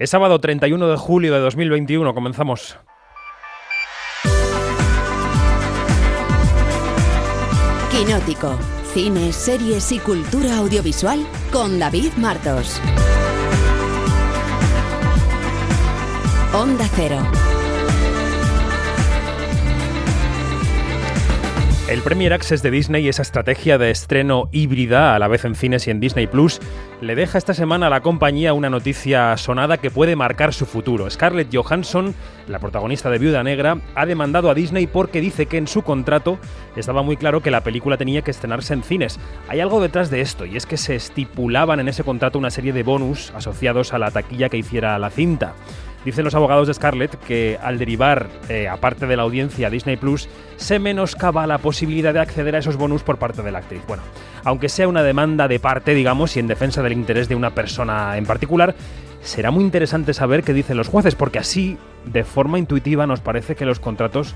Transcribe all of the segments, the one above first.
Es sábado 31 de julio de 2021, comenzamos. Quinótico, cine, series y cultura audiovisual con David Martos. Onda Cero. El Premier Access de Disney, esa estrategia de estreno híbrida a la vez en cines y en Disney Plus, le deja esta semana a la compañía una noticia sonada que puede marcar su futuro. Scarlett Johansson, la protagonista de Viuda Negra, ha demandado a Disney porque dice que en su contrato estaba muy claro que la película tenía que estrenarse en cines. Hay algo detrás de esto y es que se estipulaban en ese contrato una serie de bonus asociados a la taquilla que hiciera la cinta. Dicen los abogados de Scarlett que al derivar, eh, aparte de la audiencia, Disney Plus, se menoscaba la posibilidad de acceder a esos bonus por parte de la actriz. Bueno, aunque sea una demanda de parte, digamos, y en defensa del interés de una persona en particular, será muy interesante saber qué dicen los jueces, porque así, de forma intuitiva, nos parece que los contratos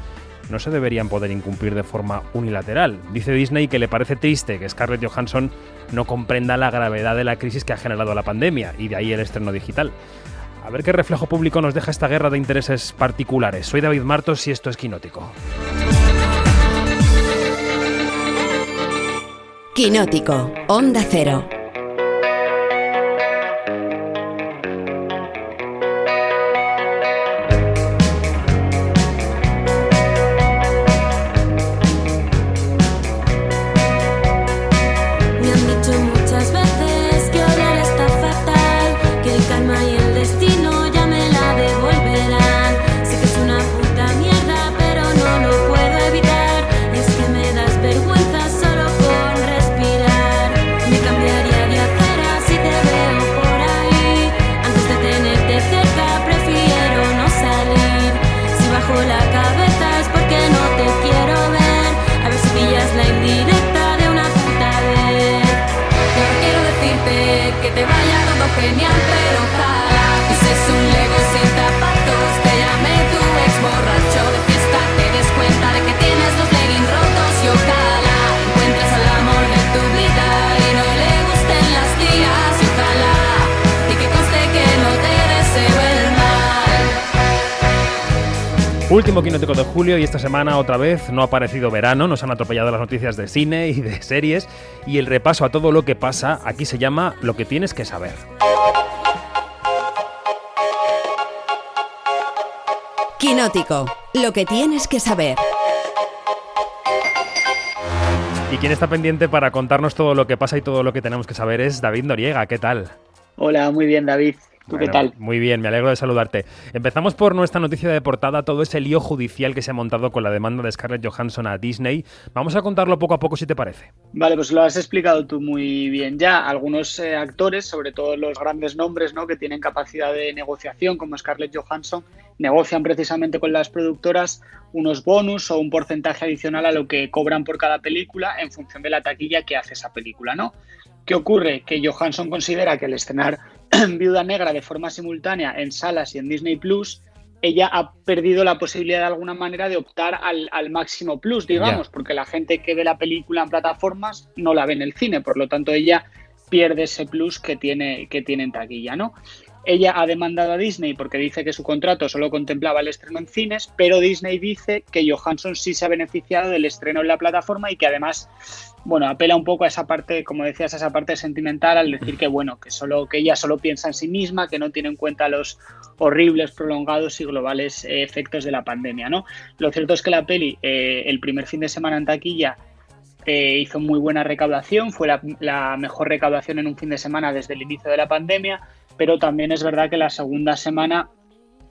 no se deberían poder incumplir de forma unilateral. Dice Disney que le parece triste que Scarlett Johansson no comprenda la gravedad de la crisis que ha generado la pandemia, y de ahí el estreno digital. A ver qué reflejo público nos deja esta guerra de intereses particulares. Soy David Martos y esto es Quinótico. Quinótico, Onda Cero. Julio y esta semana otra vez no ha aparecido verano, nos han atropellado las noticias de cine y de series y el repaso a todo lo que pasa aquí se llama Lo que tienes que saber. Quinótico, lo que tienes que saber. Y quien está pendiente para contarnos todo lo que pasa y todo lo que tenemos que saber es David Noriega, ¿qué tal? Hola, muy bien David. ¿Tú qué tal? Muy bien, me alegro de saludarte. Empezamos por nuestra noticia de portada, todo ese lío judicial que se ha montado con la demanda de Scarlett Johansson a Disney. Vamos a contarlo poco a poco si te parece. Vale, pues lo has explicado tú muy bien ya. Algunos eh, actores, sobre todo los grandes nombres ¿no? que tienen capacidad de negociación, como Scarlett Johansson, negocian precisamente con las productoras unos bonus o un porcentaje adicional a lo que cobran por cada película en función de la taquilla que hace esa película, ¿no? ¿Qué ocurre? Que Johansson considera que el estrenar Viuda Negra de forma simultánea en salas y en Disney Plus, ella ha perdido la posibilidad de alguna manera de optar al, máximo plus, digamos, porque la gente que ve la película en plataformas no la ve en el cine, por lo tanto ella pierde ese plus que tiene, que tiene en taquilla, ¿no? Ella ha demandado a Disney porque dice que su contrato solo contemplaba el estreno en cines, pero Disney dice que Johansson sí se ha beneficiado del estreno en la plataforma y que además bueno, apela un poco a esa parte, como decías, a esa parte sentimental al decir que bueno, que solo que ella solo piensa en sí misma, que no tiene en cuenta los horribles, prolongados y globales eh, efectos de la pandemia, ¿no? Lo cierto es que la peli, eh, el primer fin de semana en taquilla, eh, hizo muy buena recaudación, fue la, mejor recaudación en un fin de semana desde el inicio de la pandemia, pero también es verdad que la segunda semana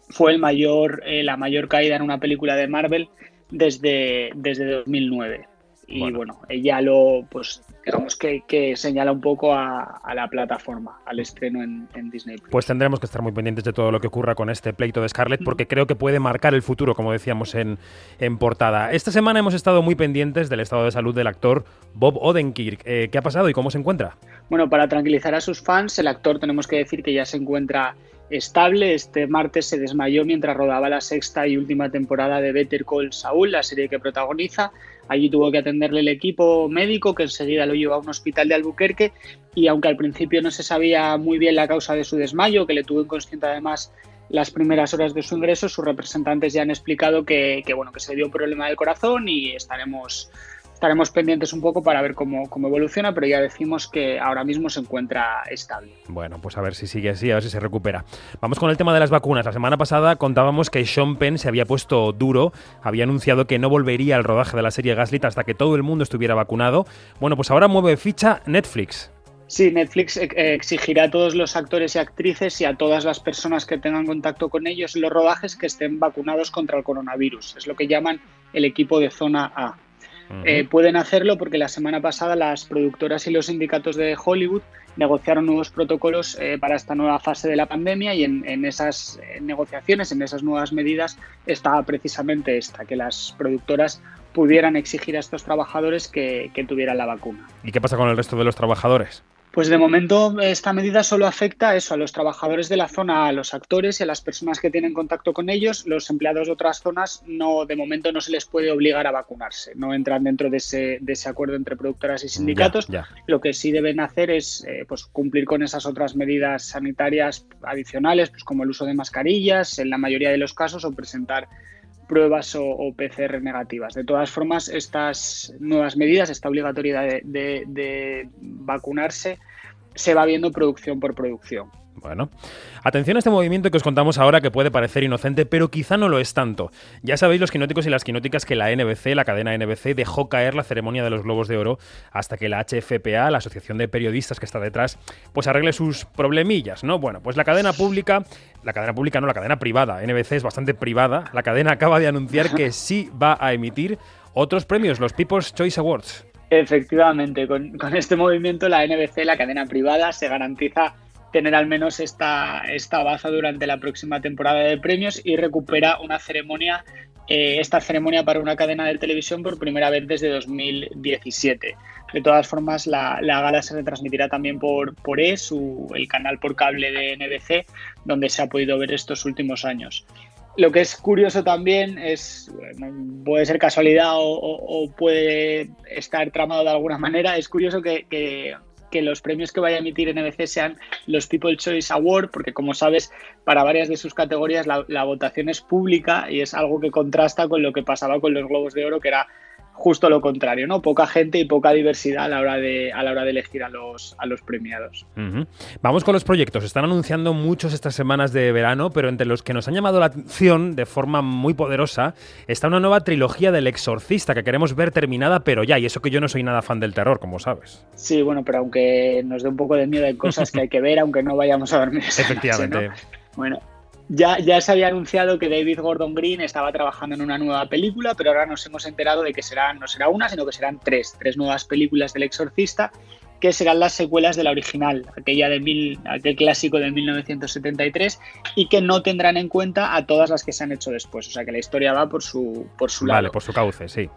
fue el mayor, la mayor caída en una película de Marvel desde, desde 2009 y bueno. ella lo, pues digamos que, que señala un poco a, la plataforma, al estreno en, Disney. Pues tendremos que estar muy pendientes de todo lo que ocurra con este pleito de Scarlett, mm. porque creo que puede marcar el futuro, como decíamos en, en portada. Esta semana hemos estado muy pendientes del estado de salud del actor Bob Odenkirk. Eh, ¿Qué ha pasado y cómo se encuentra? Bueno, para tranquilizar a sus fans, el actor tenemos que decir que ya se encuentra estable. Este martes se desmayó mientras rodaba la sexta y última temporada de Better Call Saul, la serie que protagoniza. Allí tuvo que atenderle el equipo médico que enseguida lo llevó a un hospital de Albuquerque y aunque al principio no se sabía muy bien la causa de su desmayo, que le tuvo inconsciente además las primeras horas de su ingreso, sus representantes ya han explicado que, que bueno, que se dio un problema del corazón y estaremos estaremos pendientes un poco para ver cómo, cómo, evoluciona, pero ya decimos que ahora mismo se encuentra estable. Bueno, pues a ver si sigue así, a ver si se recupera. Vamos con el tema de las vacunas. La semana pasada contábamos que Sean Penn se había puesto duro, había anunciado que no volvería al rodaje de la serie Gaslit hasta que todo el mundo estuviera vacunado. Bueno, pues ahora mueve ficha Netflix. Sí, Netflix exigirá a todos los actores y actrices y a todas las personas que tengan contacto con ellos en los rodajes que estén vacunados contra el coronavirus. Es lo que llaman el equipo de zona A. Eh, pueden hacerlo porque la semana pasada las productoras y los sindicatos de Hollywood negociaron nuevos protocolos eh, para esta nueva fase de la pandemia y en, esas eh, negociaciones, en esas nuevas medidas, estaba precisamente esta, que las productoras pudieran exigir a estos trabajadores que tuvieran la vacuna. ¿Y qué pasa con el resto de los trabajadores? Pues de momento esta medida solo afecta a eso, a los trabajadores de la zona, a los actores y a las personas que tienen contacto con ellos. Los empleados de otras zonas no, de momento no se les puede obligar a vacunarse, no entran dentro de ese, de ese acuerdo entre productoras y sindicatos. Lo que sí deben hacer es eh, pues cumplir con esas otras medidas sanitarias adicionales, pues como el uso de mascarillas en la mayoría de los casos o presentar pruebas o, PCR negativas. De todas formas, estas nuevas medidas, esta obligatoriedad de vacunarse, se va viendo producción por producción. Bueno, atención a este movimiento que os contamos ahora que puede parecer inocente, pero quizá no lo es tanto. Ya sabéis los quinóticos y las quinóticas que la NBC, la cadena NBC, dejó caer la ceremonia de los Globos de Oro hasta que la HFPA, la Asociación de Periodistas que está detrás, pues arregle sus problemillas, ¿no? Bueno, pues la cadena pública, la cadena pública no, la cadena privada, NBC es bastante privada, la cadena acaba de anunciar que sí va a emitir otros premios, los People's Choice Awards. Efectivamente, con, con este movimiento la NBC, la cadena privada, se garantiza tener al menos esta, esta baza durante la próxima temporada de premios y recupera una ceremonia, eh, esta ceremonia para una cadena de televisión por primera vez desde 2017. De todas formas, la, gala se retransmitirá también por, por E, el canal por cable de NBC, donde se ha podido ver estos últimos años. Lo que es curioso también es, puede ser casualidad o, puede estar tramado de alguna manera, es curioso que, que los premios que vaya a emitir NBC sean los People Choice Award, porque como sabes, para varias de sus categorías la, la, votación es pública y es algo que contrasta con lo que pasaba con los Globos de Oro, que era justo lo contrario, ¿no? Poca gente y poca diversidad a la hora de, a la hora de elegir a los, a los premiados. Vamos con los proyectos. Están anunciando muchos estas semanas de verano, pero entre los que nos han llamado la atención de forma muy poderosa está una nueva trilogía del exorcista que queremos ver terminada, pero ya, y eso que yo no soy nada fan del terror, como sabes. Sí, bueno, pero aunque nos dé un poco de miedo, hay cosas que hay que ver, aunque no vayamos a dormir. Efectivamente. Bueno, ya, ya se había anunciado que David Gordon Green estaba trabajando en una nueva película, pero ahora nos hemos enterado de que será, no será una, sino que serán tres, tres nuevas películas del Exorcista, que serán las secuelas de la original, aquella de mil, aquel clásico de 1973, y que no tendrán en cuenta a todas las que se han hecho después. O sea que la historia va por su, por su lado. Vale, por su cauce, sí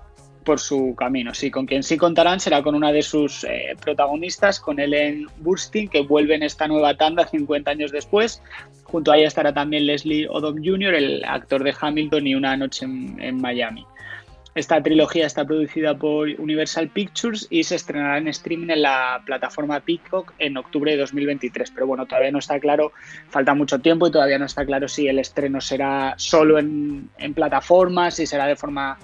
por su camino. Sí, con quien sí contarán será con una de sus eh, protagonistas, con Ellen Burstyn, que vuelve en esta nueva tanda 50 años después. Junto a ella estará también Leslie Odom Jr., el actor de Hamilton y Una noche en, Miami. Esta trilogía está producida por Universal Pictures y se estrenará en streaming en la plataforma Peacock en octubre de 2023. Pero bueno, todavía no está claro, falta mucho tiempo y todavía no está claro si el estreno será solo en, en plataformas, si será de forma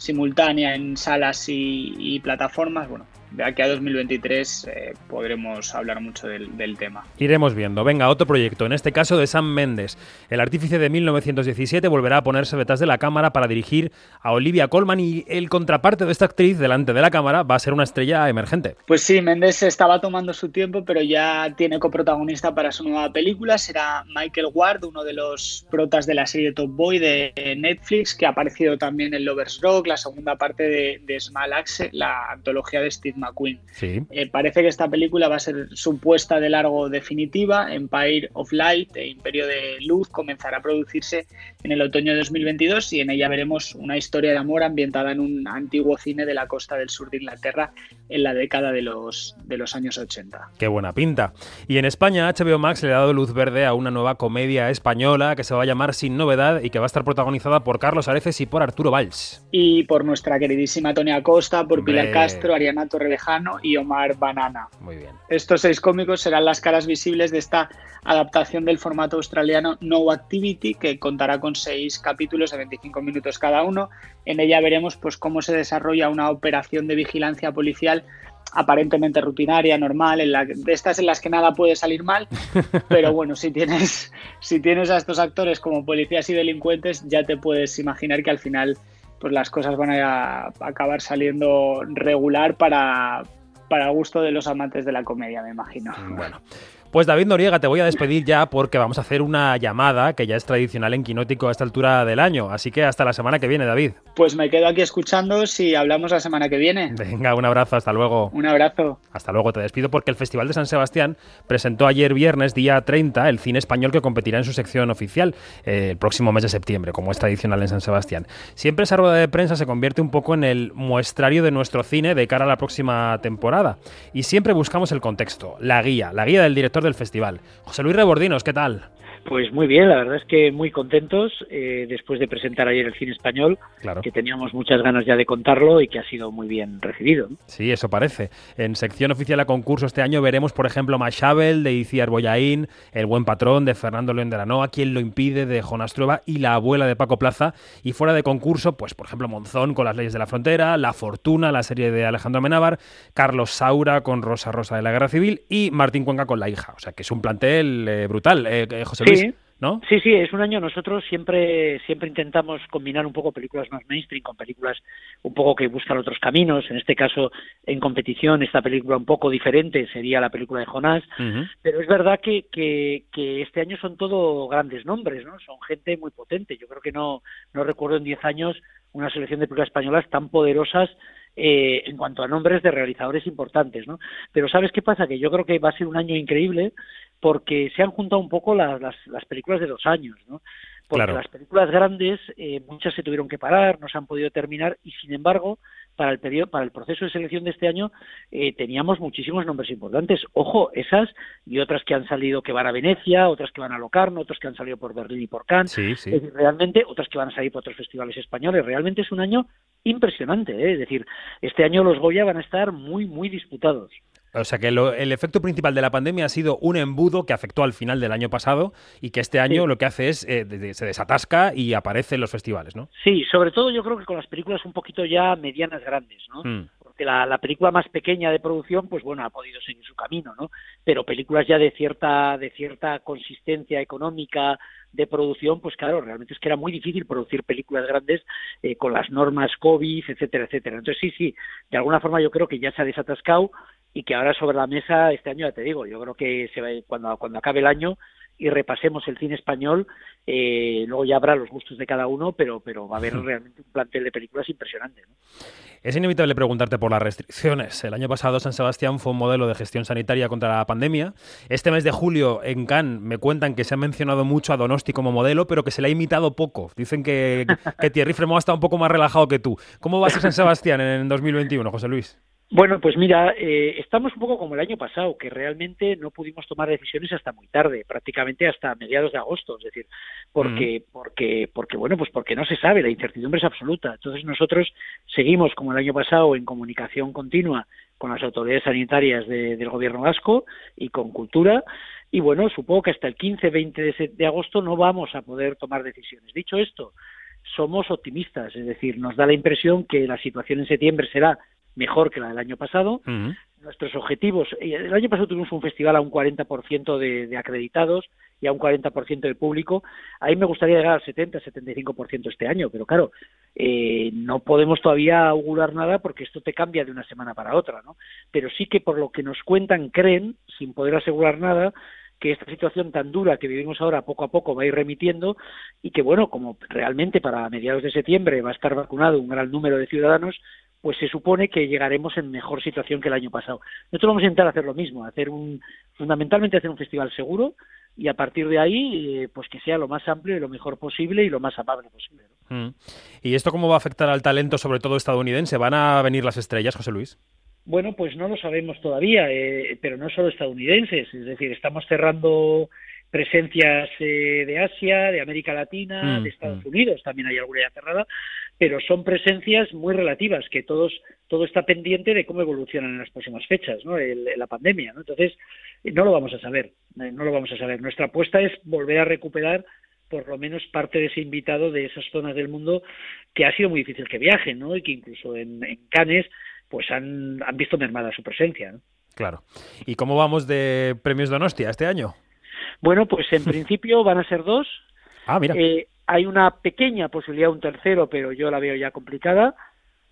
simultánea en salas y, plataformas, bueno, de aquí a 2023 eh, podremos hablar mucho del, tema. Iremos viendo. Venga, otro proyecto, en este caso de Sam Mendes. El artífice de 1917 volverá a ponerse detrás de la cámara para dirigir a Olivia Colman y el contraparte de esta actriz delante de la cámara va a ser una estrella emergente. Pues sí, Mendes estaba tomando su tiempo, pero ya tiene coprotagonista para su nueva película. Será Michael Ward, uno de los protas de la serie Top Boy de Netflix, que ha aparecido también en Lovers Rock, la segunda parte de, de Small Axe, la antología de Steve McQueen. Eh, parece que esta película va a ser su puesta de largo definitiva. Empire of Light, e Imperio de Luz, comenzará a producirse en el otoño de 2022 y en ella veremos una historia de amor ambientada en un antiguo cine de la costa del sur de Inglaterra en la década de los, de los años 80. Qué buena pinta. Y en España, HBO Max le ha dado luz verde a una nueva comedia española que se va a llamar Sin Novedad y que va a estar protagonizada por Carlos Areces y por Arturo Valls. Y por nuestra queridísima Tonia Costa, por Pilar Castro, Ariana Torrevejano y Omar Banana. Muy bien. Estos seis cómicos serán las caras visibles de esta adaptación del formato australiano No Activity, que contará con seis capítulos de 25 minutos cada uno. En ella veremos pues, cómo se desarrolla una operación de vigilancia policial aparentemente rutinaria, normal, en la, de estas en las que nada puede salir mal, pero bueno, si tienes, si tienes a estos actores como policías y delincuentes, ya te puedes imaginar que al final pues las cosas van a acabar saliendo regular para, para gusto de los amantes de la comedia, me imagino. Bueno. Pues David Noriega, te voy a despedir ya porque vamos a hacer una llamada que ya es tradicional en Quinótico a esta altura del año. Así que hasta la semana que viene, David. Pues me quedo aquí escuchando si hablamos la semana que viene. Venga, un abrazo, hasta luego. Un abrazo. Hasta luego, te despido porque el Festival de San Sebastián presentó ayer viernes, día 30, el cine español que competirá en su sección oficial eh, el próximo mes de septiembre, como es tradicional en San Sebastián. Siempre esa rueda de prensa se convierte un poco en el muestrario de nuestro cine de cara a la próxima temporada. Y siempre buscamos el contexto, la guía, la guía del director del festival. José Luis Rebordinos, ¿qué tal? Pues muy bien, la verdad es que muy contentos eh, después de presentar ayer el cine español, que teníamos muchas ganas ya de contarlo y que ha sido muy bien recibido. Sí, eso parece. En sección oficial a concurso este año veremos, por ejemplo, Machabel de Iciar Boyaín, El buen patrón de Fernando León de la Noa, Quien lo impide de Jonas Trueba y La abuela de Paco Plaza. Y fuera de concurso, pues por ejemplo, Monzón con Las leyes de la frontera, La fortuna, la serie de Alejandro Menábar, Carlos Saura con Rosa Rosa de la Guerra Civil y Martín Cuenca con La hija. O sea que es un plantel eh, brutal. Eh, José Luis. Sí. ¿No? Sí, sí, es un año. Nosotros siempre, siempre intentamos combinar un poco películas más mainstream con películas un poco que buscan otros caminos. En este caso, en competición, esta película un poco diferente sería la película de Jonás. Pero es verdad que, que, que, este año son todo grandes nombres, ¿no? Son gente muy potente. Yo creo que no, no recuerdo en 10 años una selección de películas españolas tan poderosas eh, en cuanto a nombres de realizadores importantes, ¿no? Pero ¿sabes qué pasa? Que yo creo que va a ser un año increíble porque se han juntado un poco las, las, películas de dos años, ¿no? Porque las películas grandes, eh, muchas se tuvieron que parar, no se han podido terminar y sin embargo, para el periodo, para el proceso de selección de este año, eh, teníamos muchísimos nombres importantes. Ojo, esas y otras que han salido que van a Venecia, otras que van a Locarno, otras que han salido por Berlín y por Cannes. Sí, sí. realmente, otras que van a salir por otros festivales españoles. Realmente es un año impresionante, ¿eh? es decir, este año los Goya van a estar muy, muy disputados. O sea que el efecto principal de la pandemia ha sido un embudo que afectó al final del año pasado y que este año lo que hace es eh, se desatasca y aparece en los festivales, ¿no? Sí, sobre todo yo creo que con las películas un poquito ya medianas grandes, ¿no? Mm. Porque la, la, película más pequeña de producción, pues bueno, ha podido seguir su camino, ¿no? Pero películas ya de cierta de cierta consistencia económica, de producción, pues claro, realmente es que era muy difícil producir películas grandes eh, con las normas COVID, etcétera, etcétera. Entonces sí, sí, de alguna forma yo creo que ya se ha desatascado y que ahora sobre la mesa este año ya te digo, yo creo que se va, cuando cuando acabe el año y repasemos el cine español, eh, luego ya habrá los gustos de cada uno, pero, pero va a haber realmente un plantel de películas impresionante. Es inevitable preguntarte por las restricciones. El año pasado San Sebastián fue un modelo de gestión sanitaria contra la pandemia. Este mes de julio en Cannes me cuentan que se ha mencionado mucho a Donosti como modelo, pero que se le ha imitado poco. Dicen que, que Thierry Fremont está un poco más relajado que tú. ¿Cómo va a ser San Sebastián en 2021, José Luis? Bueno, pues mira, eh, estamos un poco como el año pasado, que realmente no pudimos tomar decisiones hasta muy tarde, prácticamente hasta mediados de agosto, es decir, porque, porque, porque bueno, pues porque no se sabe, la incertidumbre es absoluta. Entonces nosotros seguimos como el año pasado en comunicación continua con las autoridades sanitarias del gobierno vasco y con cultura. Y bueno, supongo que hasta el 15-20 de, de agosto no vamos a poder tomar decisiones. Dicho esto, somos optimistas, es decir, nos da la impresión que la situación en septiembre será mejor que la del año pasado. Nuestros objetivos, eh, el año pasado tuvimos un festival a un 40% de, de acreditados y a un 40% del público. Ahí me gustaría llegar al 70-75% este año, pero claro, eh, no podemos todavía augurar nada porque esto te cambia de una semana para otra, ¿no? Pero sí que por lo que nos cuentan, creen, sin poder asegurar nada, que esta situación tan dura que vivimos ahora poco a poco va a ir remitiendo y que, bueno, como realmente para mediados de septiembre va a estar vacunado un gran número de ciudadanos, pues se supone que llegaremos en mejor situación que el año pasado. Nosotros vamos a intentar hacer lo mismo, hacer un, fundamentalmente hacer un festival seguro y a partir de ahí, eh, pues que sea lo más amplio y lo mejor posible y lo más amable posible. Mm. ¿Y esto cómo va a afectar al talento, sobre todo estadounidense? ¿Van a venir las estrellas, José Luis? Bueno, pues no lo sabemos todavía, eh, pero no solo estadounidenses, es decir, estamos cerrando presencias eh, de Asia, de América Latina, mm, de Estados mm. Unidos, también hay alguna ya cerrada, pero son presencias muy relativas, que todos, todo está pendiente de cómo evolucionan en las próximas fechas, ¿no? la pandemia, ¿no? Entonces, no lo vamos a saber, eh, no lo vamos a saber. Nuestra apuesta es volver a recuperar por lo menos parte de ese invitado de esas zonas del mundo que ha sido muy difícil que viajen, ¿no? Y que incluso en, en Cannes pues han, han visto mermada su presencia. ¿no? Claro. ¿Y cómo vamos de premios Donostia este año? Bueno, pues en principio van a ser dos. Ah, mira. Eh, hay una pequeña posibilidad de un tercero, pero yo la veo ya complicada.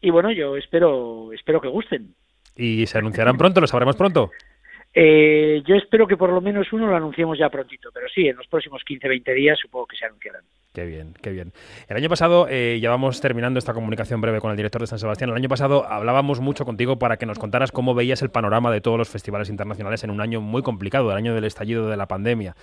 Y bueno, yo espero, espero que gusten. ¿Y se anunciarán pronto? ¿Lo sabremos pronto? Eh, yo espero que por lo menos uno lo anunciemos ya prontito, pero sí, en los próximos 15-20 días supongo que se anunciarán. Qué bien, qué bien. El año pasado, eh, ya vamos terminando esta comunicación breve con el director de San Sebastián, el año pasado hablábamos mucho contigo para que nos contaras cómo veías el panorama de todos los festivales internacionales en un año muy complicado, el año del estallido de la pandemia.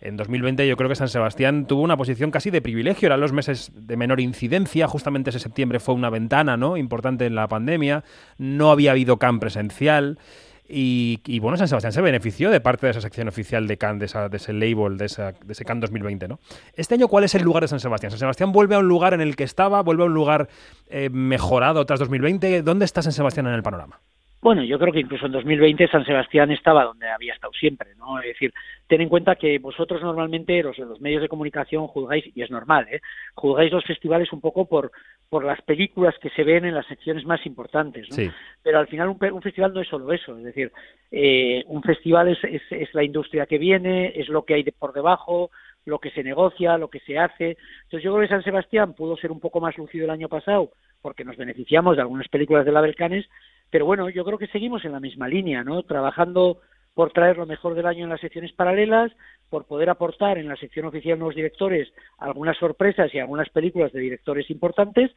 En 2020 yo creo que San Sebastián tuvo una posición casi de privilegio, eran los meses de menor incidencia, justamente ese septiembre fue una ventana ¿no? importante en la pandemia, no había habido CAM presencial. Y, bueno, San Sebastián se benefició de parte de esa sección oficial de Cannes, de, ese label, de, ese Cannes 2020, ¿no? Este año, ¿cuál es el lugar de San Sebastián? ¿San Sebastián vuelve a un lugar en el que estaba? ¿Vuelve a un lugar eh, mejorado tras 2020? ¿Dónde está San Sebastián en el panorama? Bueno, yo creo que incluso en 2020 San Sebastián estaba donde había estado siempre, ¿no? Es decir, ten en cuenta que vosotros normalmente, los, los medios de comunicación, juzgáis, y es normal, ¿eh? Juzgáis los festivales un poco por, por las películas que se ven en las secciones más importantes, ¿no? Pero al final un, festival no es solo eso, es decir, eh, un festival es, es, es, la industria que viene, es lo que hay de, por debajo, lo que se negocia, lo que se hace. Entonces yo creo que San Sebastián pudo ser un poco más lucido el año pasado porque nos beneficiamos de algunas películas de la Belcanes, pero bueno, yo creo que seguimos en la misma línea, ¿no? Trabajando por traer lo mejor del año en las secciones paralelas, por poder aportar en la sección oficial nuevos directores algunas sorpresas y algunas películas de directores importantes,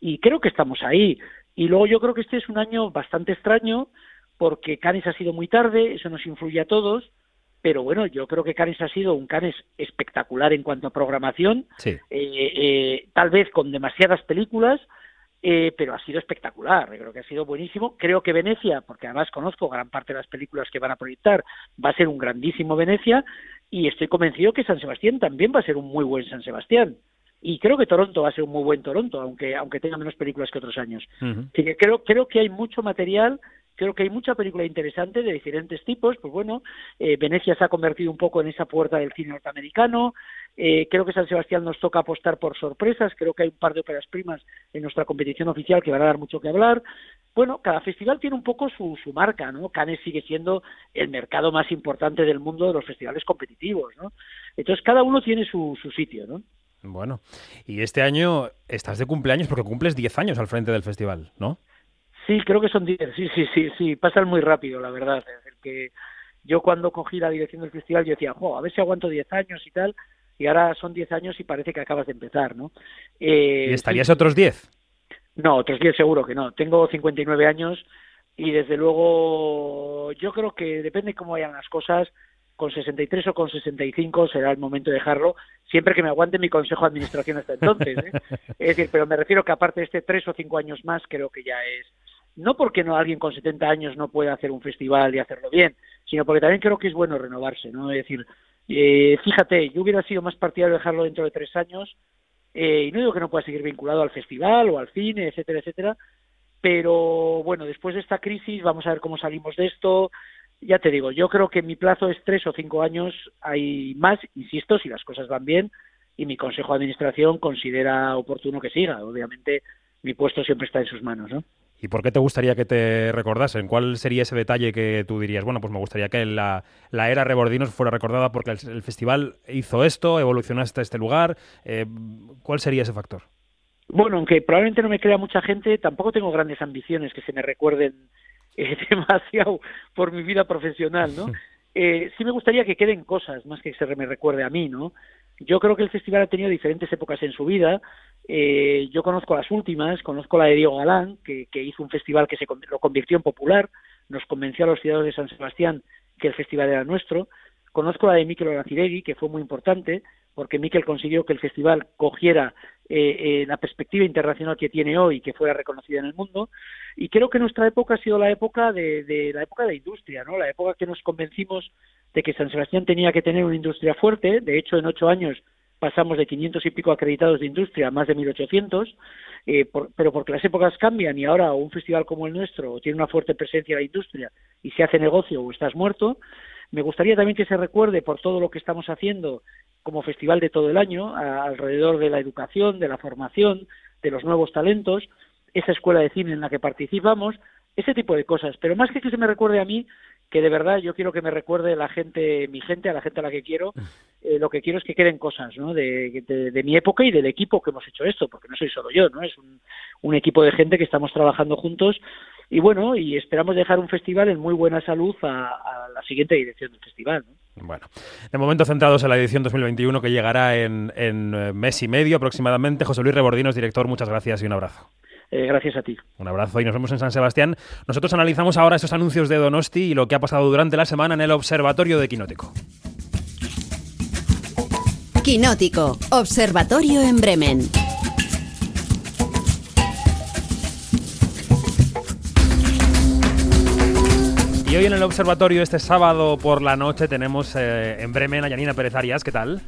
y creo que estamos ahí. Y luego yo creo que este es un año bastante extraño, porque Canes ha sido muy tarde, eso nos influye a todos, pero bueno, yo creo que Canes ha sido un Canes espectacular en cuanto a programación, eh, eh, tal vez con demasiadas películas, eh, pero ha sido espectacular, creo que ha sido buenísimo. Creo que Venecia, porque además conozco gran parte de las películas que van a proyectar, va a ser un grandísimo Venecia y estoy convencido que San Sebastián también va a ser un muy buen San Sebastián. Y creo que Toronto va a ser un muy buen Toronto, aunque, aunque tenga menos películas que otros años. Así que creo, creo que hay mucho material creo que hay mucha película interesante de diferentes tipos. Pues bueno, eh, Venecia se ha convertido un poco en esa puerta del cine norteamericano. Eh, creo que San Sebastián nos toca apostar por sorpresas. Creo que hay un par de óperas primas en nuestra competición oficial que van a dar mucho que hablar. Bueno, cada festival tiene un poco su, su marca, ¿no? Cannes sigue siendo el mercado más importante del mundo de los festivales competitivos, ¿no? Entonces cada uno tiene su, su sitio, ¿no? Bueno, y este año estás de cumpleaños porque cumples 10 años al frente del festival, ¿no? Sí, creo que son 10, sí, sí, sí, sí, pasan muy rápido, la verdad. Es decir, que yo cuando cogí la dirección del festival yo decía, a ver si aguanto 10 años y tal, y ahora son 10 años y parece que acabas de empezar, ¿no? Eh, ¿Y estarías otros 10? No, otros 10 seguro que no. Tengo 59 años y desde luego yo creo que depende cómo vayan las cosas, con 63 o con 65 será el momento de dejarlo, siempre que me aguante mi consejo de administración hasta entonces. ¿eh? es decir, pero me refiero que aparte de este 3 o 5 años más, creo que ya es. No porque no alguien con 70 años no pueda hacer un festival y hacerlo bien, sino porque también creo que es bueno renovarse, ¿no? Es decir, eh, fíjate, yo hubiera sido más partidario de dejarlo dentro de tres años, eh, y no digo que no pueda seguir vinculado al festival o al cine, etcétera, etcétera, pero bueno, después de esta crisis vamos a ver cómo salimos de esto. Ya te digo, yo creo que mi plazo es tres o cinco años, hay más, insisto, si las cosas van bien, y mi consejo de administración considera oportuno que siga. Obviamente, mi puesto siempre está en sus manos, ¿no? ¿Y por qué te gustaría que te recordasen? ¿Cuál sería ese detalle que tú dirías? Bueno, pues me gustaría que la, era Rebordinos fuera recordada porque el, festival hizo esto, evolucionó hasta este lugar. Eh, ¿Cuál sería ese factor? Bueno, aunque probablemente no me crea mucha gente, tampoco tengo grandes ambiciones que se me recuerden eh, demasiado por mi vida profesional, ¿no? Eh, sí me gustaría que queden cosas más que se me recuerde a mí, ¿no? Yo creo que el festival ha tenido diferentes épocas en su vida Eh, yo conozco las últimas, conozco la de Diego Galán, que, hizo un festival que se lo convirtió en popular, nos convenció a los ciudadanos de San Sebastián que el festival era nuestro. Conozco la de Miquel Oraciregui, que fue muy importante, porque Miquel consiguió que el festival cogiera eh, eh, la perspectiva internacional que tiene hoy, que fuera reconocida en el mundo. Y creo que nuestra época ha sido la época de, la época de industria, ¿no? La época que nos convencimos de que San Sebastián tenía que tener una industria fuerte. De hecho, en ocho años pasamos de 500 y pico acreditados de industria a más de 1.800, eh, pero porque las épocas cambian y ahora un festival como el nuestro tiene una fuerte presencia en la industria y se hace negocio o estás muerto, me gustaría también que se recuerde por todo lo que estamos haciendo como festival de todo el año, alrededor de la educación, de la formación, de los nuevos talentos, esa escuela de cine en la que participamos, ese tipo de cosas. Pero más que que se me recuerde a mí, que de verdad yo quiero que me recuerde la gente, mi gente, a la gente a la que quiero, eh, lo que quiero es que queden cosas, ¿no? De, de, mi época y del equipo que hemos hecho esto, porque no soy solo yo, ¿no? Es un, equipo de gente que estamos trabajando juntos y bueno, y esperamos dejar un festival en muy buena salud a, la siguiente dirección del festival, Bueno, de momento centrados en la edición 2021 que llegará en, en eh, mes y medio aproximadamente. José Luis Rebordinos, director, muchas gracias y un abrazo. Eh, gracias a ti. Un abrazo y nos vemos en San Sebastián. Nosotros analizamos ahora esos anuncios de Donosti y lo que ha pasado durante la semana en el Observatorio de Quinótico. Quinótico, Observatorio en Bremen. Y hoy en el observatorio, este sábado por la noche, tenemos eh, en Bremen a Yanina Pérez Arias. ¿Qué tal?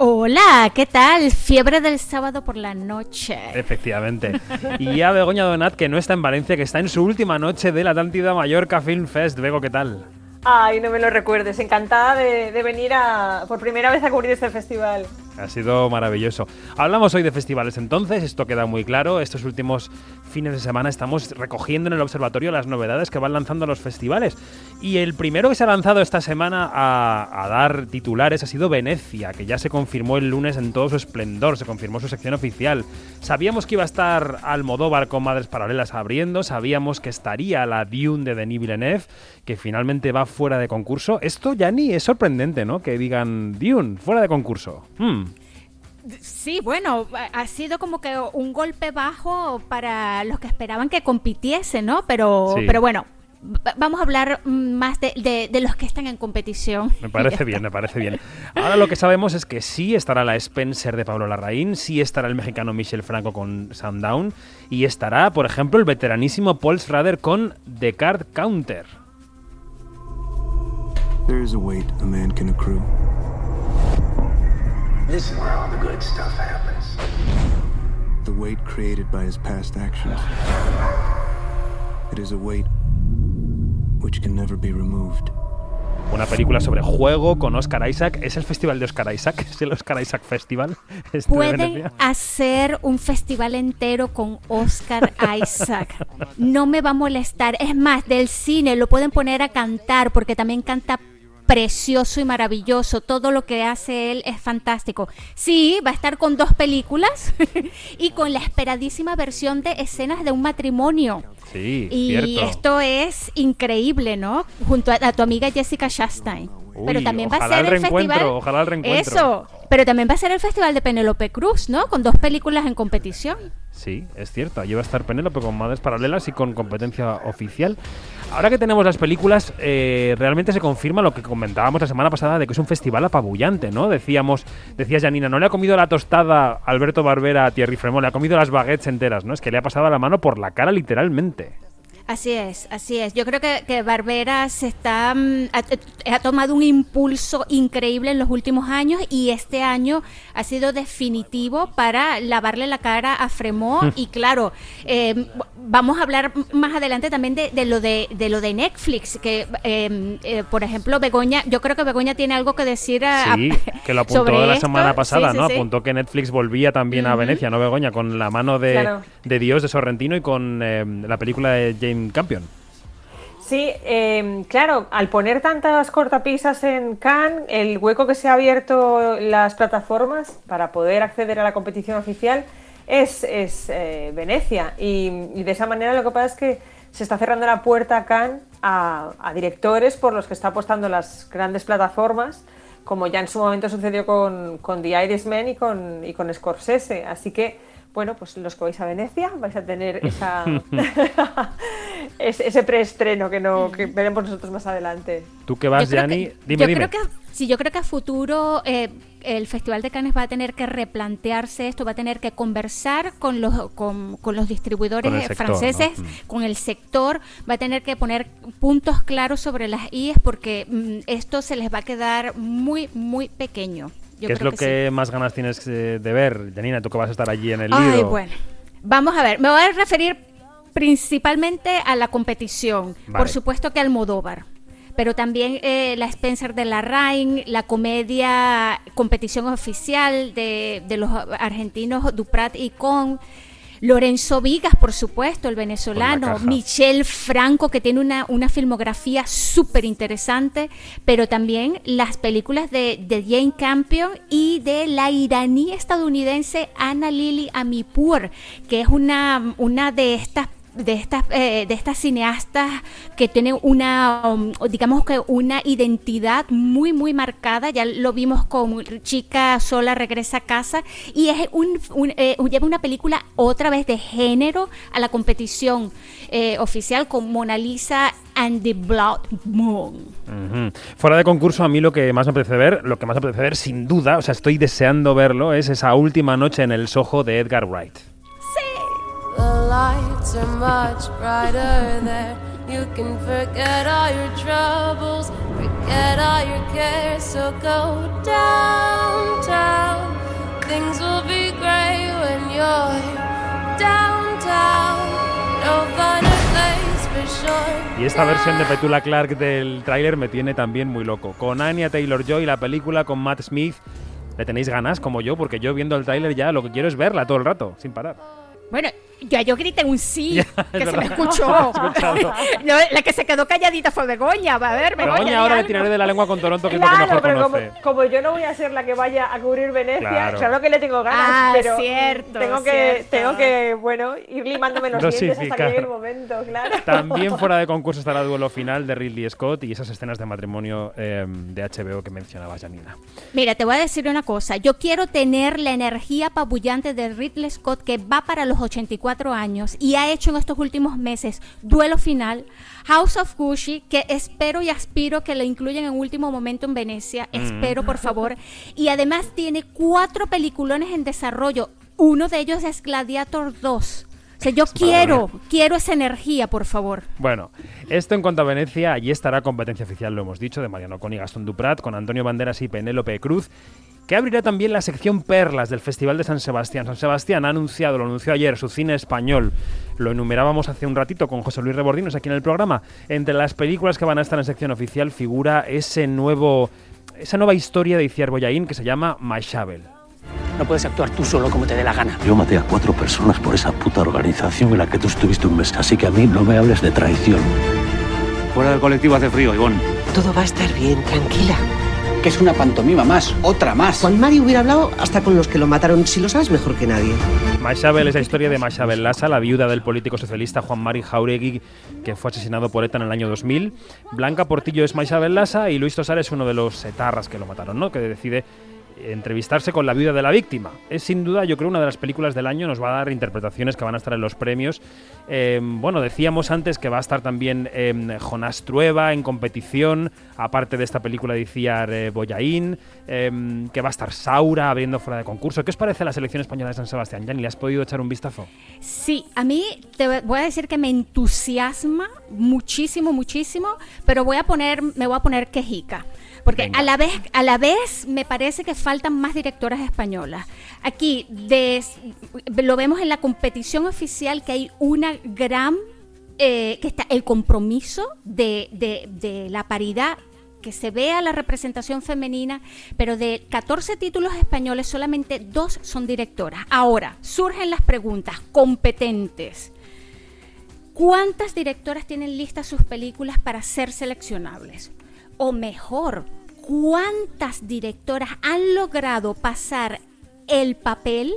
Hola, ¿qué tal? Fiebre del sábado por la noche. Efectivamente. Y a Begoña Donat, que no está en Valencia, que está en su última noche de la Atlántida Mallorca Film Fest. Bego, ¿qué tal? Ay, no me lo recuerdes. Encantada de, de venir a, por primera vez a cubrir este festival. Ha sido maravilloso. Hablamos hoy de festivales entonces, esto queda muy claro. Estos últimos fines de semana estamos recogiendo en el observatorio las novedades que van lanzando los festivales. Y el primero que se ha lanzado esta semana a, dar titulares ha sido Venecia, que ya se confirmó el lunes en todo su esplendor, se confirmó su sección oficial. Sabíamos que iba a estar Almodóvar con Madres Paralelas abriendo, sabíamos que estaría la Dune de Denis Villeneuve, que finalmente va fuera de concurso. Esto ya ni es sorprendente, ¿no? Que digan Dune, fuera de concurso. Hmm. Sí, bueno, ha sido como que un golpe bajo para los que esperaban que compitiese, ¿no? Pero, pero bueno, vamos a hablar más de, los que están en competición. Me parece bien, me parece bien. Ahora lo que sabemos es que sí estará la Spencer de Pablo Larraín, sí estará el mexicano Michel Franco con Sundown y estará, por ejemplo, el veteranísimo Paul Schrader con The Card Counter. There is a weight a man can accrue. This is where all the good stuff happens. The weight created by his past actions. It is a weight which can never be removed. Una película sobre juego con Oscar Isaac. ¿Es el festival de Oscar Isaac? ¿Es el Oscar Isaac Festival? Este Pueden hacer un festival entero con Oscar Isaac. No me va a molestar. Es más, del cine lo pueden poner a cantar porque también canta precioso y maravilloso. Todo lo que hace él es fantástico. Sí, va a estar con dos películas y con la esperadísima versión de escenas de un matrimonio. Sí, y esto es increíble, ¿no? Junto a, tu amiga Jessica Chastain. pero también va a ser el, festival. Ojalá el reencuentro. Eso. Pero también va a ser el festival de Penélope Cruz, ¿no? Con dos películas en competición. Sí, es cierto. Allí va a estar Penélope con madres paralelas y con competencia oficial. Ahora que tenemos las películas, eh, realmente se confirma lo que comentábamos la semana pasada de que es un festival apabullante, ¿no? Decíamos, decía Janina, no le ha comido la tostada Alberto Barbera a Thierry Fremont, le ha comido las baguettes enteras, ¿no? Es que le ha pasado la mano por la cara literalmente. Así es, así es. Yo creo que, que Barbera se está mm, ha, tomado un impulso increíble en los últimos años y este año ha sido definitivo para lavarle la cara a Fremont y claro, eh, vamos a hablar más adelante también de, lo de, lo de Netflix, que em, eh, por ejemplo Begoña, yo creo que Begoña tiene algo que decir a, sí, que lo apuntó la semana pasada, ¿no? Apuntó que Netflix volvía también a Venecia, ¿no Begoña? Con la mano de, de Dios de Sorrentino y con em, la película de James Campion. Sí, em, claro, al poner tantas cortapisas en Cannes, el hueco que se ha abierto las plataformas para poder acceder a la competición oficial es, es eh, Venecia. Y, de esa manera lo que pasa es que se está cerrando la puerta a Cannes a, directores por los que está apostando las grandes plataformas como ya en su momento sucedió con, con The Irishman y con, y con Scorsese. Así que, bueno, pues los que vais a Venecia vais a tener esa, ese, preestreno que, no, que veremos nosotros más adelante. ¿Tú qué vas, Gianni? Dime, yo Creo que, sí, yo creo que a futuro eh, el Festival de Cannes va a tener que replantearse esto, va a tener que conversar con los, con, los distribuidores franceses, mm. con el sector, va a tener que poner puntos claros sobre las IES porque mm, esto se les va a quedar muy, muy pequeño. ¿Qué es lo que, más ganas tienes de ver, Janina? Tú que vas a estar allí en el Ay, bueno. Vamos a ver, me voy a referir principalmente a la competición. Por supuesto que al Modóvar pero también eh, la Spencer de la Rain, la comedia competición oficial de, los argentinos Duprat y Con. Lorenzo Vigas, por supuesto, el venezolano, Michelle Franco, que tiene una, una filmografía súper interesante, pero también las películas de, de, Jane Campion y de la iraní estadounidense Anna Lily Amipur, que es una, una de estas de estas eh, de estas cineastas que tienen una um, digamos que una identidad muy muy marcada. Ya lo vimos con chica sola regresa a casa. Y es un, eh, lleva una película otra vez de género a la competición eh, oficial con Mona Lisa and the Blood Moon. Fuera de concurso a mí lo que más me apetece ver lo que más me apetece ver sin duda o sea estoy deseando verlo es esa última noche en el Soho de Edgar Wright lights are much brighter there. You can forget all your troubles, forget all your cares. So go downtown. Things will be great when you're downtown. No finer place for sure. Y esta versión de Petula Clark del tráiler me tiene también muy loco. Con Anya Taylor-Joy, la película con Matt Smith. ¿Le tenéis ganas como yo? Porque yo viendo el tráiler ya lo que quiero es verla todo el rato, sin parar. Bueno, ya yo grité un sí, que se me escuchó. la que se quedó calladita fue Begoña. Va a ver, Begoña. Begoña ahora le tiraré de la lengua con Toronto, que es lo que mejor pero conoce. Como, yo no voy a ser la que vaya a cubrir Venecia, claro, que le tengo ganas, ah, pero cierto, tengo que, tengo que, bueno, ir limándome los dientes hasta que llegue el momento, claro. También fuera de concurso estará el duelo final de Ridley Scott y esas escenas de matrimonio em, de HBO que mencionaba Janina. Mira, te voy a decir una cosa. Yo quiero tener la energía apabullante de Ridley Scott que va para los 84 años y ha hecho en estos últimos meses Duelo Final, House of Gucci, que espero y aspiro que lo incluyan en último momento en Venecia, mm. espero por favor, y además tiene cuatro peliculones en desarrollo, uno de ellos es Gladiator 2. O sea, yo quiero, quiero esa energía, por favor. Bueno, esto en cuanto a Venecia, allí estará competencia oficial, lo hemos dicho, de Mariano Con y Gastón Duprat, con Antonio Banderas y Penélope Cruz que abrirá también la sección Perlas del Festival de San Sebastián. San Sebastián ha anunciado, lo anunció ayer, su cine español. Lo enumerábamos hace un ratito con José Luis Rebordinos aquí en el programa. Entre las películas que van a estar en sección oficial figura ese nuevo, esa nueva historia de Iciar Boyaín que se llama My No puedes actuar tú solo como te dé la gana. Yo maté a cuatro personas por esa puta organización en la que tú estuviste un mes, así que a mí no me hables de traición. Fuera del colectivo hace frío, Ivonne. Todo va a estar bien, tranquila que es una pantomima más, otra más. Juan Mario hubiera hablado hasta con los que lo mataron, si lo sabes mejor que nadie. Machabel es la historia de Machabel Lassa, la viuda del político socialista Juan Mari Jauregui, que fue asesinado por ETA en el año 2000. Blanca Portillo es Machabel Lassa y Luis Tosar es uno de los etarras que lo mataron, ¿no? Que decide entrevistarse con la viuda de la víctima. Es sin duda, yo creo, una de las películas del año. Nos va a dar interpretaciones que van a estar en los premios. Em, bueno, decíamos antes que va a estar también em, Jonás Trueba en competición, aparte de esta película de Iciar eh, Boyaín, em, que va a estar Saura abriendo fuera de concurso. ¿Qué os parece la selección española de San Sebastián? Yanni, ¿le has podido echar un vistazo? Sí, a mí te voy a decir que me entusiasma muchísimo, muchísimo, pero voy a poner, me voy a poner quejica. Porque a la, vez, a la vez me parece que faltan más directoras españolas. Aquí lo vemos en la competición oficial que hay una gran, eh, que está el compromiso de, de la paridad que se vea la representación femenina, pero de 14 títulos españoles solamente dos son directoras. Ahora, surgen las preguntas competentes. ¿Cuántas directoras tienen listas sus películas para ser seleccionables? O mejor, ¿cuántas directoras han logrado pasar el papel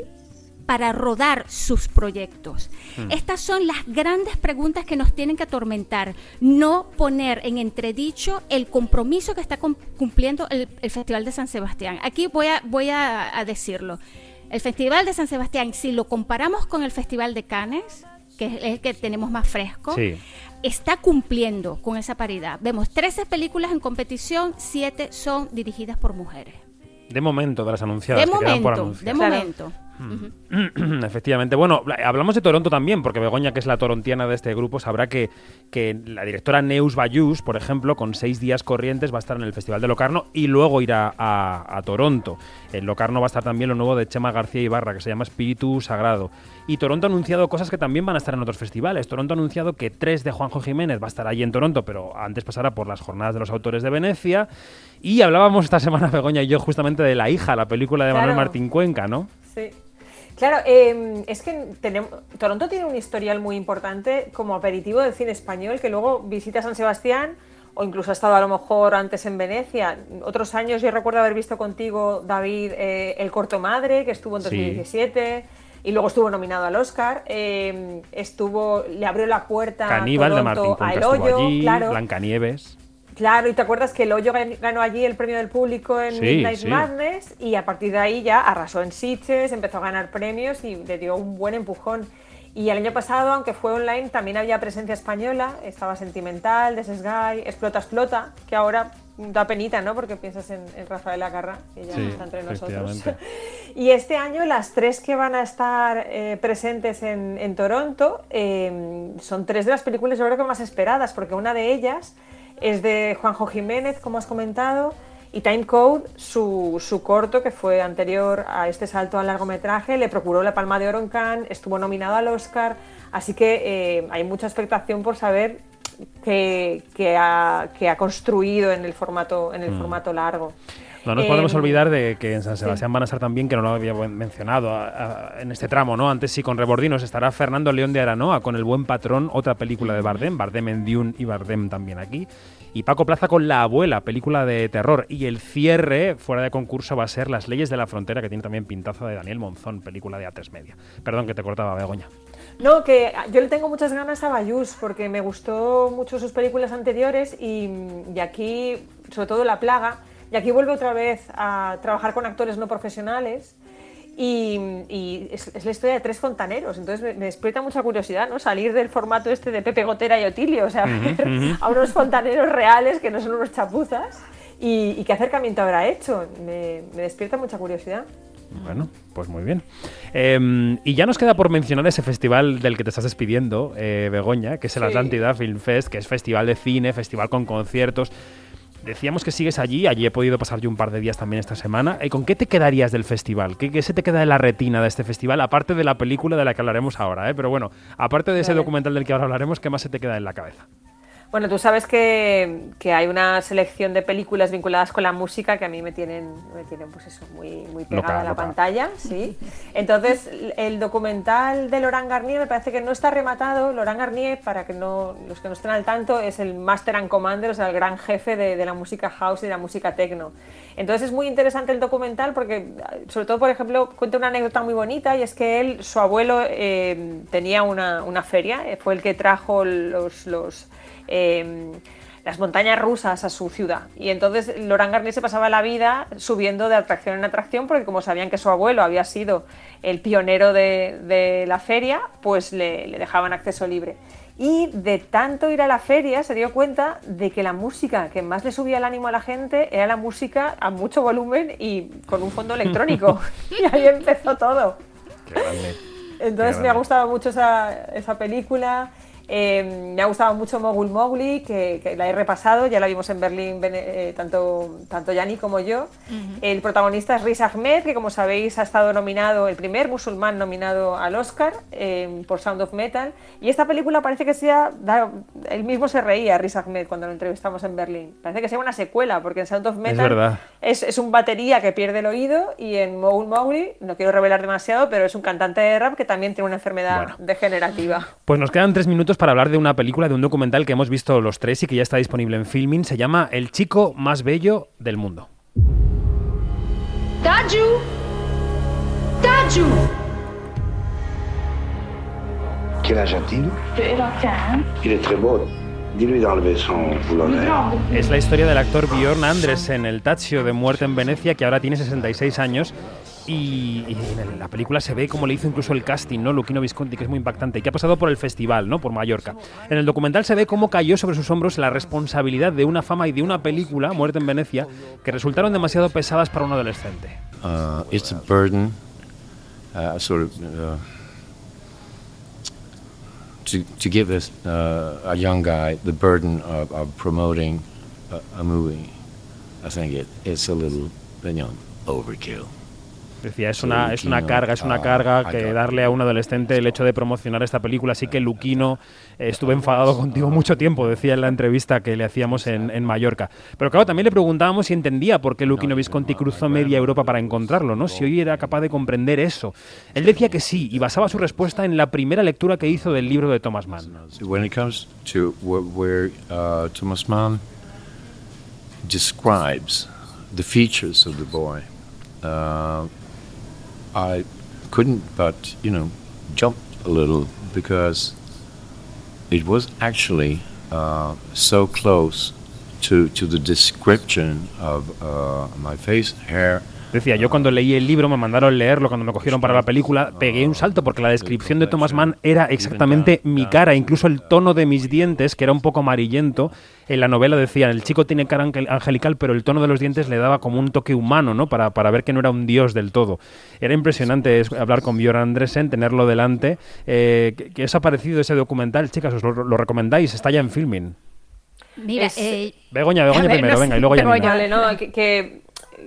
para rodar sus proyectos? Hmm. Estas son las grandes preguntas que nos tienen que atormentar. No poner en entredicho el compromiso que está cum- cumpliendo el, el Festival de San Sebastián. Aquí voy a, voy a, a decirlo. El Festival de San Sebastián, si lo comparamos con el Festival de Cannes, que es el que tenemos más fresco, Sí. Está cumpliendo con esa paridad. Vemos 13 películas en competición, 7 son dirigidas por mujeres. De momento, de las anunciadas. De que quedan por momento, anunciar. de Claro. momento. Efectivamente. Bueno, hablamos de Toronto también, porque Begoña, que es la torontiana de este grupo, sabrá que, que la directora Neus Bayús, por ejemplo, con seis días corrientes va a estar en el Festival de Locarno y luego irá a, a Toronto. En Locarno va a estar también lo nuevo de Chema García Ibarra, que se llama Espíritu Sagrado. Y Toronto ha anunciado cosas que también van a estar en otros festivales. Toronto ha anunciado que tres de Juanjo Jiménez va a estar allí en Toronto, pero antes pasará por las jornadas de los autores de Venecia. Y hablábamos esta semana, Begoña y yo, justamente de La hija, la película de Manuel. Martín Cuenca, ¿no? Sí. Claro, eh, es que tenemos, Toronto tiene un historial muy importante como aperitivo del cine español que luego visita San Sebastián o incluso ha estado a lo mejor antes en Venecia. Otros años yo recuerdo haber visto contigo, David, eh, El Corto Madre, que estuvo en Sí. 2017 y luego estuvo nominado al Oscar. Eh, estuvo, le abrió la puerta Caníbal de Toronto Martín a El Hoyo, allí, claro. Blancanieves. Claro, y te acuerdas que el Hoyo gan- ganó allí el premio del público en Sí, Midnight sí. Madness y a partir de ahí ya arrasó en Sitges, empezó a ganar premios y le dio un buen empujón. Y el año pasado, aunque fue online, también había presencia española, estaba Sentimental, Guy, Explota, Explota, que ahora da penita, ¿no? Porque piensas en, en Rafael Acarra, que ya Sí, no está entre nosotros. Y este año las tres que van a estar eh, presentes en, en Toronto eh, son tres de las películas yo creo que más esperadas, porque una de ellas es de Juanjo Jiménez, como has comentado, y Time Code, su, su corto que fue anterior a este salto al largometraje, le procuró la Palma de Oro en Cannes, estuvo nominado al Oscar, así que eh, hay mucha expectación por saber qué, qué ha, qué ha construido en el formato, en el Mm. formato largo. No nos podemos Em, olvidar de que en San Sebastián van a estar también, que no lo había mencionado a- a- en este tramo, ¿no? Antes sí con Rebordinos estará Fernando León de Aranoa con El Buen Patrón, otra película de Bardem, Bardem en Dune y Bardem también aquí. Y Paco Plaza con La Abuela, película de terror. Y el cierre, fuera de concurso, va a ser Las Leyes de la Frontera, que tiene también pintaza de Daniel Monzón, película de A3 Media. Perdón que te cortaba, Begoña. No, que yo le tengo muchas ganas a Bayús porque me gustó mucho sus películas anteriores y, y aquí, sobre todo La Plaga, y aquí vuelve otra vez a trabajar con actores no profesionales y, y es, es la historia de tres fontaneros, entonces me, me despierta mucha curiosidad, ¿no? Salir del formato este de Pepe Gotera y Otilio, o sea, ver a unos fontaneros reales que no son unos chapuzas y, y qué acercamiento habrá hecho, me, me despierta mucha curiosidad. Bueno, pues muy bien. Eh, y ya nos queda por mencionar ese festival del que te estás despidiendo, eh, Begoña, que es el Sí. Atlántida Film Fest, que es festival de cine, festival con conciertos. Decíamos que sigues allí, allí he podido pasar yo un par de días también esta semana. ¿Y con qué te quedarías del festival? ¿Qué, qué se te queda en la retina de este festival? Aparte de la película de la que hablaremos ahora, ¿eh? Pero bueno, aparte de ese documental del que ahora hablaremos, ¿qué más se te queda en la cabeza? Bueno, tú sabes que, que hay una selección de películas vinculadas con la música que a mí me tienen, me tienen pues eso, muy, muy pegada Loca, a la loca. pantalla, sí. Entonces, el documental de Laurent Garnier me parece que no está rematado. Laurent Garnier, para que no, los que no estén al tanto, es el Master and Commander, o sea, el gran jefe de, de la música house y de la música techno. Entonces es muy interesante el documental porque, sobre todo, por ejemplo, cuenta una anécdota muy bonita y es que él, su abuelo, eh, tenía una, una feria, eh, fue el que trajo los, los eh, las montañas rusas a su ciudad. Y entonces Laurent Garnier se pasaba la vida subiendo de atracción en atracción porque como sabían que su abuelo había sido el pionero de, de la feria, pues le, le dejaban acceso libre. Y de tanto ir a la feria se dio cuenta de que la música que más le subía el ánimo a la gente era la música a mucho volumen y con un fondo electrónico. y ahí empezó todo. Qué grande. Entonces Qué me ha gustado mucho esa, esa película. Eh, me ha gustado mucho Mogul Mowgli, que, que la he repasado, ya la vimos en Berlín eh, tanto, tanto Yani como yo. El protagonista es Riz Ahmed, que como sabéis ha estado nominado, el primer musulmán nominado al Oscar eh, por Sound of Metal. Y esta película parece que sea, da- él mismo se reía, Riz Ahmed, cuando lo entrevistamos en Berlín. Parece que sea una secuela, porque en Sound of Metal es, es un batería que pierde el oído y en Mogul Mowgli, no quiero revelar demasiado, pero es un cantante de rap que también tiene una enfermedad Bueno. degenerativa. Pues nos quedan tres minutos para hablar de una película, de un documental que hemos visto los tres y que ya está disponible en Filmin. Se llama El chico más bello del mundo. Taju! Taju! Quel Il est très beau. Es la historia del actor Bjorn Andresen, el Tazio de Muerte en Venecia, que ahora tiene 66 años. Y, y en la película se ve cómo le hizo incluso el casting, ¿no? Luquino Visconti, que es muy impactante, y que ha pasado por el festival, ¿no? Por Mallorca. En el documental se ve cómo cayó sobre sus hombros la responsabilidad de una fama y de una película, Muerte en Venecia, que resultaron demasiado pesadas para un adolescente. uh, it's a burden, uh, sort of, uh, to, to give this, uh, a young guy the burden of, of promoting a, a movie. I think it, it's a little, you know, overkill. Decía, es una, es una carga, es una carga que darle a un adolescente el hecho de promocionar esta película. Así que Luquino, eh, estuve enfadado contigo mucho tiempo, decía en la entrevista que le hacíamos en, en Mallorca. Pero claro, también le preguntábamos si entendía por qué Luquino Visconti cruzó media Europa para encontrarlo, ¿no? Si hoy era capaz de comprender eso. Él decía que sí, y basaba su respuesta en la primera lectura que hizo del libro de Thomas Mann. When it comes to where, where uh, Thomas Mann describes the features of the boy, uh, I couldn't but, you know, jump a little because it was actually uh, so close to, to the description of uh, my face, hair, Decía, yo cuando leí el libro, me mandaron leerlo, cuando me cogieron para la película, pegué un salto porque la descripción de Thomas Mann era exactamente mi cara, incluso el tono de mis dientes, que era un poco amarillento. En la novela decían, el chico tiene cara angel- angelical, pero el tono de los dientes le daba como un toque humano, ¿no? Para, para ver que no era un dios del todo. Era impresionante es- hablar con Björn Andresen, tenerlo delante. Eh, ¿qué, qué os ha parecido ese documental, chicas? ¿Os lo, lo recomendáis? Está ya en filming. Mira, Es- eh, Begoña, Begoña ver, primero, no venga, y luego ya. Begoña. No, que, que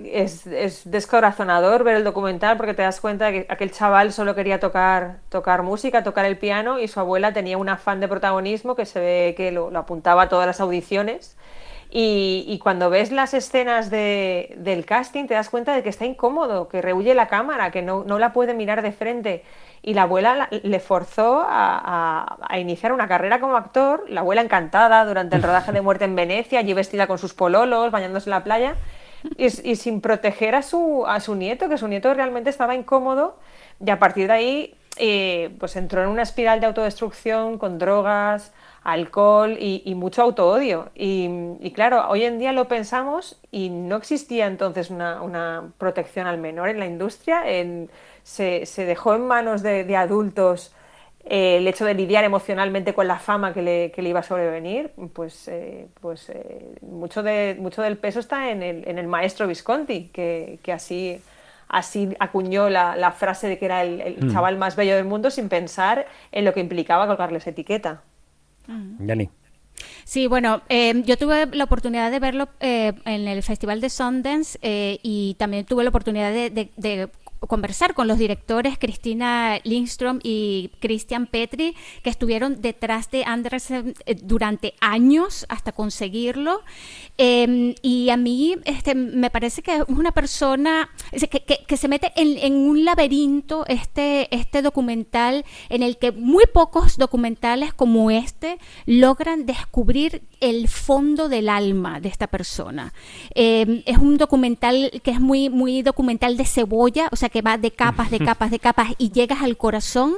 es, es descorazonador ver el documental porque te das cuenta que aquel chaval solo quería tocar, tocar música, tocar el piano y su abuela tenía un afán de protagonismo que se ve que lo, apuntaba a todas las audiciones. Y, y cuando ves las escenas de- del casting te das cuenta de que está incómodo, que rehuye la cámara, que no, no la puede mirar de frente. Y la abuela la- le forzó a, a- a iniciar una carrera como actor, la abuela encantada durante el rodaje de Muerte en Venecia, allí vestida con sus pololos, bañándose en la playa, y, sin proteger a su, a su nieto, que su nieto realmente estaba incómodo, y a partir de ahí eh, pues entró en una espiral de autodestrucción con drogas, alcohol y, mucho autoodio. Y, claro, hoy en día lo pensamos y no existía entonces una, protección al menor en la industria. Se, se dejó en manos de adultos eh, el hecho de lidiar emocionalmente con la fama que le, que le iba a sobrevenir, pues, eh, pues eh, mucho, de, mucho del peso está en el, en el maestro Visconti, que, que así, así acuñó la, la frase de que era el, el Mm. chaval más bello del mundo sin pensar en lo que implicaba colgarles etiqueta. Yani. Sí, bueno, eh, yo tuve la oportunidad de verlo eh, en el Festival de Sundance eh, y también tuve la oportunidad de, de- de conversar con los directores Cristina Lindström y Christian Petri, que estuvieron detrás de Andersen eh, durante años hasta conseguirlo. Eh, y a mí este, me parece que es una persona que, que- se mete en, en un laberinto este, este documental en el que muy pocos documentales como este logran descubrir el fondo del alma de esta persona. Eh, es un documental que es muy, muy documental de cebolla, o sea que va de capas, de capas, de capas y llegas al corazón.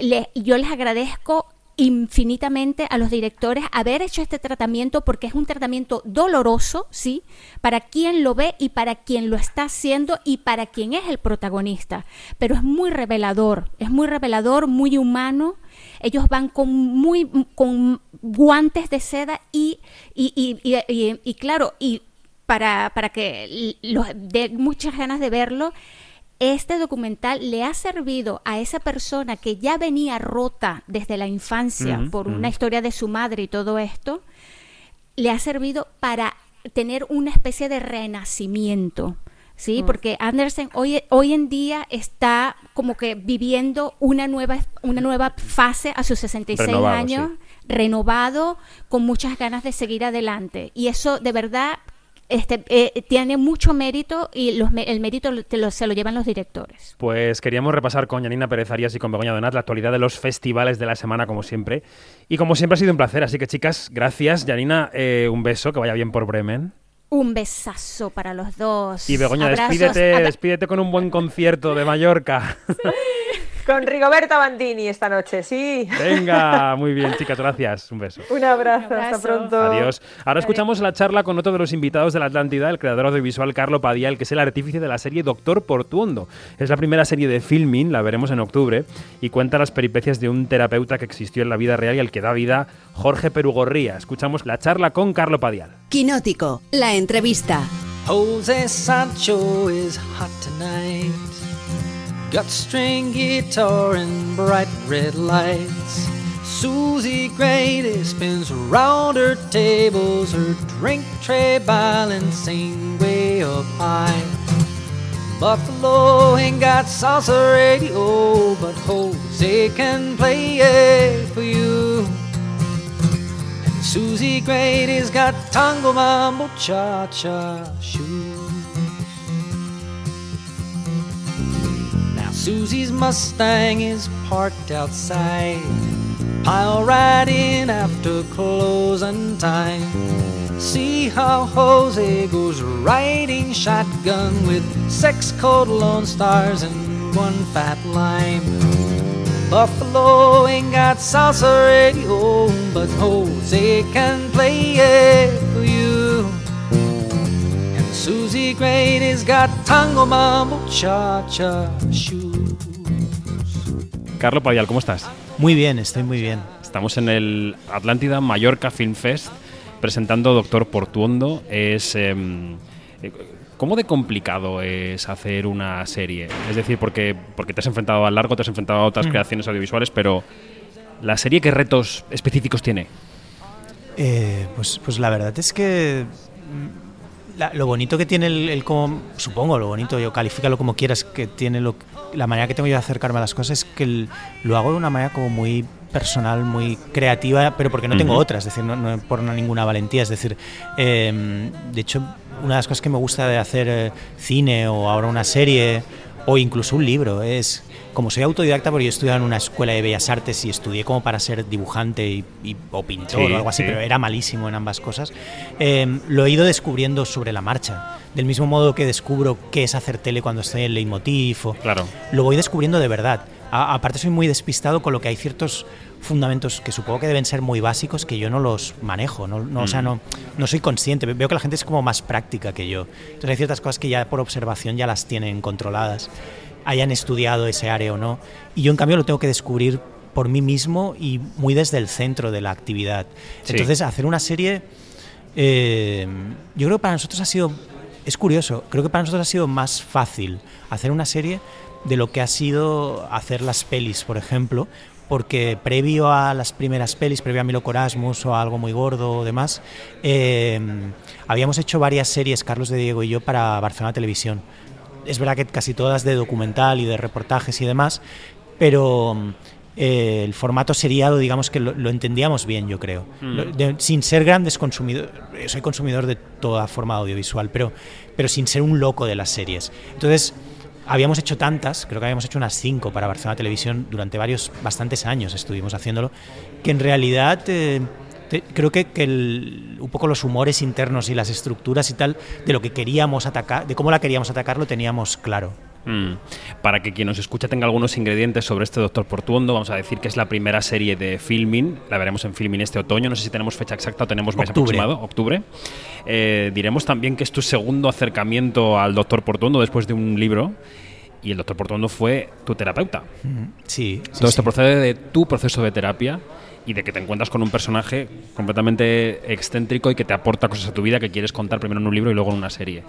Le- yo les agradezco infinitamente a los directores haber hecho este tratamiento porque es un tratamiento doloroso, sí, para quien lo ve y para quien lo está haciendo y para quien es el protagonista, pero es muy revelador, es muy revelador, muy humano. Ellos van con muy con guantes de seda y y, y, y- y- claro, y para, para que los dé muchas ganas de verlo, este documental le ha servido a esa persona que ya venía rota desde la infancia por una historia de su madre y todo esto, le ha servido para tener una especie de renacimiento. Sí, Mm. porque Andersen hoy, hoy en día está como que viviendo una nueva, una nueva fase a sus 66 Renovado, años, sí. renovado, con muchas ganas de seguir adelante. Y eso de verdad este, eh, tiene mucho mérito y los, el mérito te lo- se lo llevan los directores. Pues queríamos repasar con Yanina Pérez Arias y con Begoña Donat la actualidad de los festivales de la semana, como siempre. Y como siempre ha sido un placer, así que chicas, gracias. Yanina, eh, un beso, que vaya bien por Bremen. Un besazo para los dos. Y Begoña, Abrazos, despídete, despídete con un buen concierto de Mallorca. Con Rigoberta Bandini esta noche, sí. Venga, muy bien, chicas, gracias. Un beso. Un abrazo, hasta pronto. Adiós. Ahora escuchamos la charla con otro de los invitados de la Atlántida, el creador audiovisual Carlo Padial, que es el artífice de la serie Doctor Portuondo. Es la primera serie de filming, la veremos en octubre, y cuenta las peripecias de un terapeuta que existió en la vida real y al que da vida Jorge Perugorría. Escuchamos la charla con Carlo Padial. Quinótico, la entrevista. Jose Sancho is hot tonight. Got string guitar and bright red lights. Susie Grady spins around her tables, her drink tray balancing way up high. Buffalo ain't got salsa radio, but Jose can play it for you. And Susie Grady's got tango, mambo, cha-cha shoes. Susie's Mustang is parked outside. I'll ride in after closing time. See how Jose goes riding shotgun with six cold Lone Stars and one fat lime. Buffalo ain't got salsa radio, but Jose can play it for you. And Susie Grady's got tango, mambo, cha-cha shoes. Carlo Padial, ¿cómo estás? Muy bien, estoy muy bien. Estamos en el Atlántida Mallorca Film Fest presentando Doctor Portuondo. Es. em, eh, ¿Cómo de complicado es hacer una serie? Es decir, porque, porque te has enfrentado al largo, te has enfrentado a otras Mm. creaciones audiovisuales, pero ¿la serie qué retos específicos tiene? Eh, pues, pues la verdad es que la- lo bonito que tiene el, el como, supongo, lo bonito, yo califícalo como quieras, que tiene lo, la manera que tengo yo de acercarme a las cosas es que el- lo hago de una manera como muy personal, muy creativa, pero porque no tengo Ujú. otra, es decir, no, no por ninguna valentía, es decir, eh, de hecho, una de las cosas que me gusta de hacer eh, cine o ahora una serie o incluso un libro es como soy autodidacta porque yo estudié en una escuela de bellas artes y estudié como para ser dibujante y, y- o pintor Sí, o algo así, sí. pero era malísimo en ambas cosas. eh, lo he ido descubriendo sobre la marcha. Del mismo modo que descubro qué es hacer tele cuando estoy en Leitmotiv. o- Claro. Lo voy descubriendo de verdad. A- aparte soy muy despistado con lo que hay ciertos fundamentos que supongo que deben ser muy básicos que yo no los manejo, no, no, o sea, Mm. no, no soy consciente. Veo que la gente es como más práctica que yo. Entonces hay ciertas cosas que ya por observación ya las tienen controladas, hayan estudiado ese área o no. Y yo en cambio lo tengo que descubrir por mí mismo y muy desde el centro de la actividad. Sí. Entonces hacer una serie, eh, yo creo que para nosotros ha sido, es curioso, creo que para nosotros ha sido más fácil hacer una serie de lo que ha sido hacer las pelis, por ejemplo, porque previo a las primeras pelis, previo a Milo Corasmus o a algo muy gordo o demás, eh, habíamos hecho varias series, Carlos de Diego y yo, para Barcelona Televisión. Es verdad que casi todas de documental y de reportajes y demás, pero eh, el formato seriado, digamos que lo, lo entendíamos bien, yo creo. Mm. Lo- de- sin ser grandes consumidores, soy consumidor de toda forma audiovisual, pero, pero sin ser un loco de las series. Entonces, habíamos hecho tantas, creo que habíamos hecho unas cinco para Barcelona Televisión durante varios, bastantes años estuvimos haciéndolo, que en realidad eh, creo que, un poco los humores internos y las estructuras y tal de lo que queríamos atacar, de cómo la queríamos atacar, lo teníamos claro. Mm. Para que quien nos escucha tenga algunos ingredientes sobre este Doctor Portuondo, vamos a decir que es la primera serie de filming, la veremos en filming este otoño, no sé si tenemos fecha exacta o tenemos mes Octubre. aproximado, octubre. Eh, diremos también que es tu segundo acercamiento al Doctor Portuondo después de un libro y el Doctor Portuondo fue tu terapeuta. Sí. sí, Todo esto sí. procede de tu proceso de terapia y de que te encuentras con un personaje completamente excéntrico y que te aporta cosas a tu vida que quieres contar primero en un libro y luego en una serie.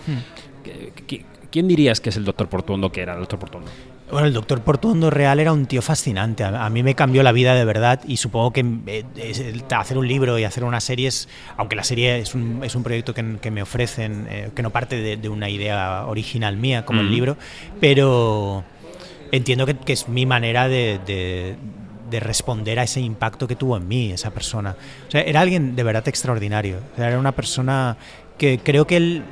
¿Qué- qué- ¿Quién dirías que es el Doctor Portuondo que era el Doctor Portuondo? Bueno, el doctor Portuondo Real era un tío fascinante. A, mí me cambió la vida de verdad y supongo que eh, el- hacer un libro y hacer una serie es, aunque la serie es un, es un proyecto que, que me ofrecen, eh, que no parte de, de una idea original mía como el Mm. libro, pero entiendo que, que es mi manera de, de- de responder a ese impacto que tuvo en mí esa persona. O sea, era alguien de verdad extraordinario. O sea, era una persona que creo que él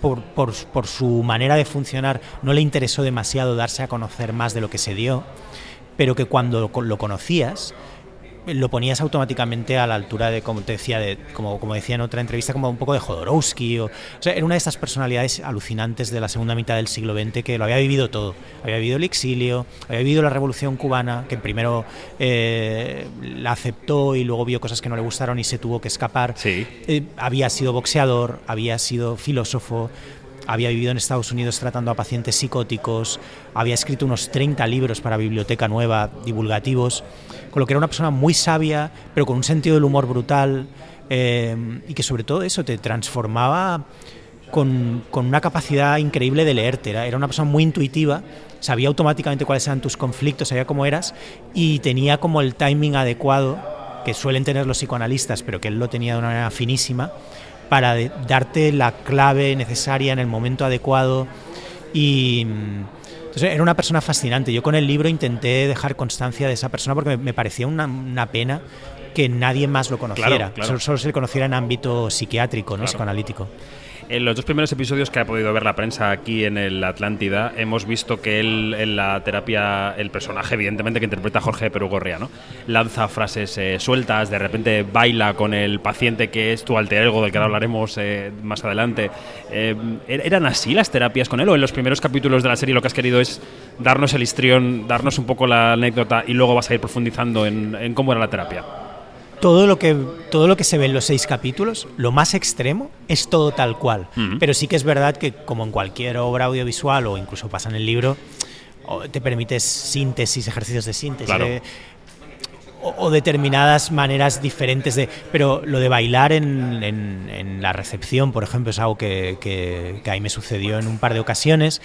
por, su manera de funcionar no le interesó demasiado darse a conocer más de lo que se dio, pero que cuando lo conocías lo ponías automáticamente a la altura de, como te decía, de, como, como decía en otra entrevista, como un poco de Jodorowsky. O, o sea, era una de estas personalidades alucinantes de la segunda mitad del siglo XX que lo había vivido todo. Había vivido el exilio, había vivido la revolución cubana, que primero eh, la aceptó y luego vio cosas que no le gustaron y se tuvo que escapar. Eh, había sido boxeador, había sido filósofo, había vivido en Estados Unidos tratando a pacientes psicóticos, había escrito unos 30 libros para Biblioteca Nueva, divulgativos, con lo que era una persona muy sabia, pero con un sentido del humor brutal, eh, y que sobre todo eso te transformaba con, con, una capacidad increíble de leerte. Era, era una persona muy intuitiva, sabía automáticamente cuáles eran tus conflictos, sabía cómo eras, y tenía como el timing adecuado, que suelen tener los psicoanalistas, pero que él lo tenía de una manera finísima, para darte la clave necesaria en el momento adecuado y entonces era una persona fascinante. Yo con el libro intenté dejar constancia de esa persona porque me, parecía una, una, pena que nadie más lo conociera, Claro, claro. Solo, solo, se le conociera en ámbito psiquiátrico, ¿no? psicoanalítico. En los dos primeros episodios que ha podido ver la prensa aquí en el Atlántida, hemos visto que él en la terapia, el personaje, evidentemente, que interpreta Jorge Perugorria, ¿no? lanza frases eh, sueltas, de repente baila con el paciente que es tu alter ego, del que ahora hablaremos eh, más adelante. Eh, ¿Eran así las terapias con él? ¿O en los primeros capítulos de la serie lo que has querido es darnos el histrión, darnos un poco la anécdota y luego vas a ir profundizando en cómo era la terapia? Todo lo que todo lo que se ve en los seis capítulos, lo más extremo es todo tal cual. Uh -huh. Pero sí que es verdad que como en cualquier obra audiovisual o incluso pasa en el libro, te permites síntesis, ejercicios de síntesis. Claro. De, o, o, determinadas maneras diferentes de. Pero lo de bailar en, en, en la recepción, por ejemplo, es algo que, que, que, ahí me sucedió en un par de ocasiones,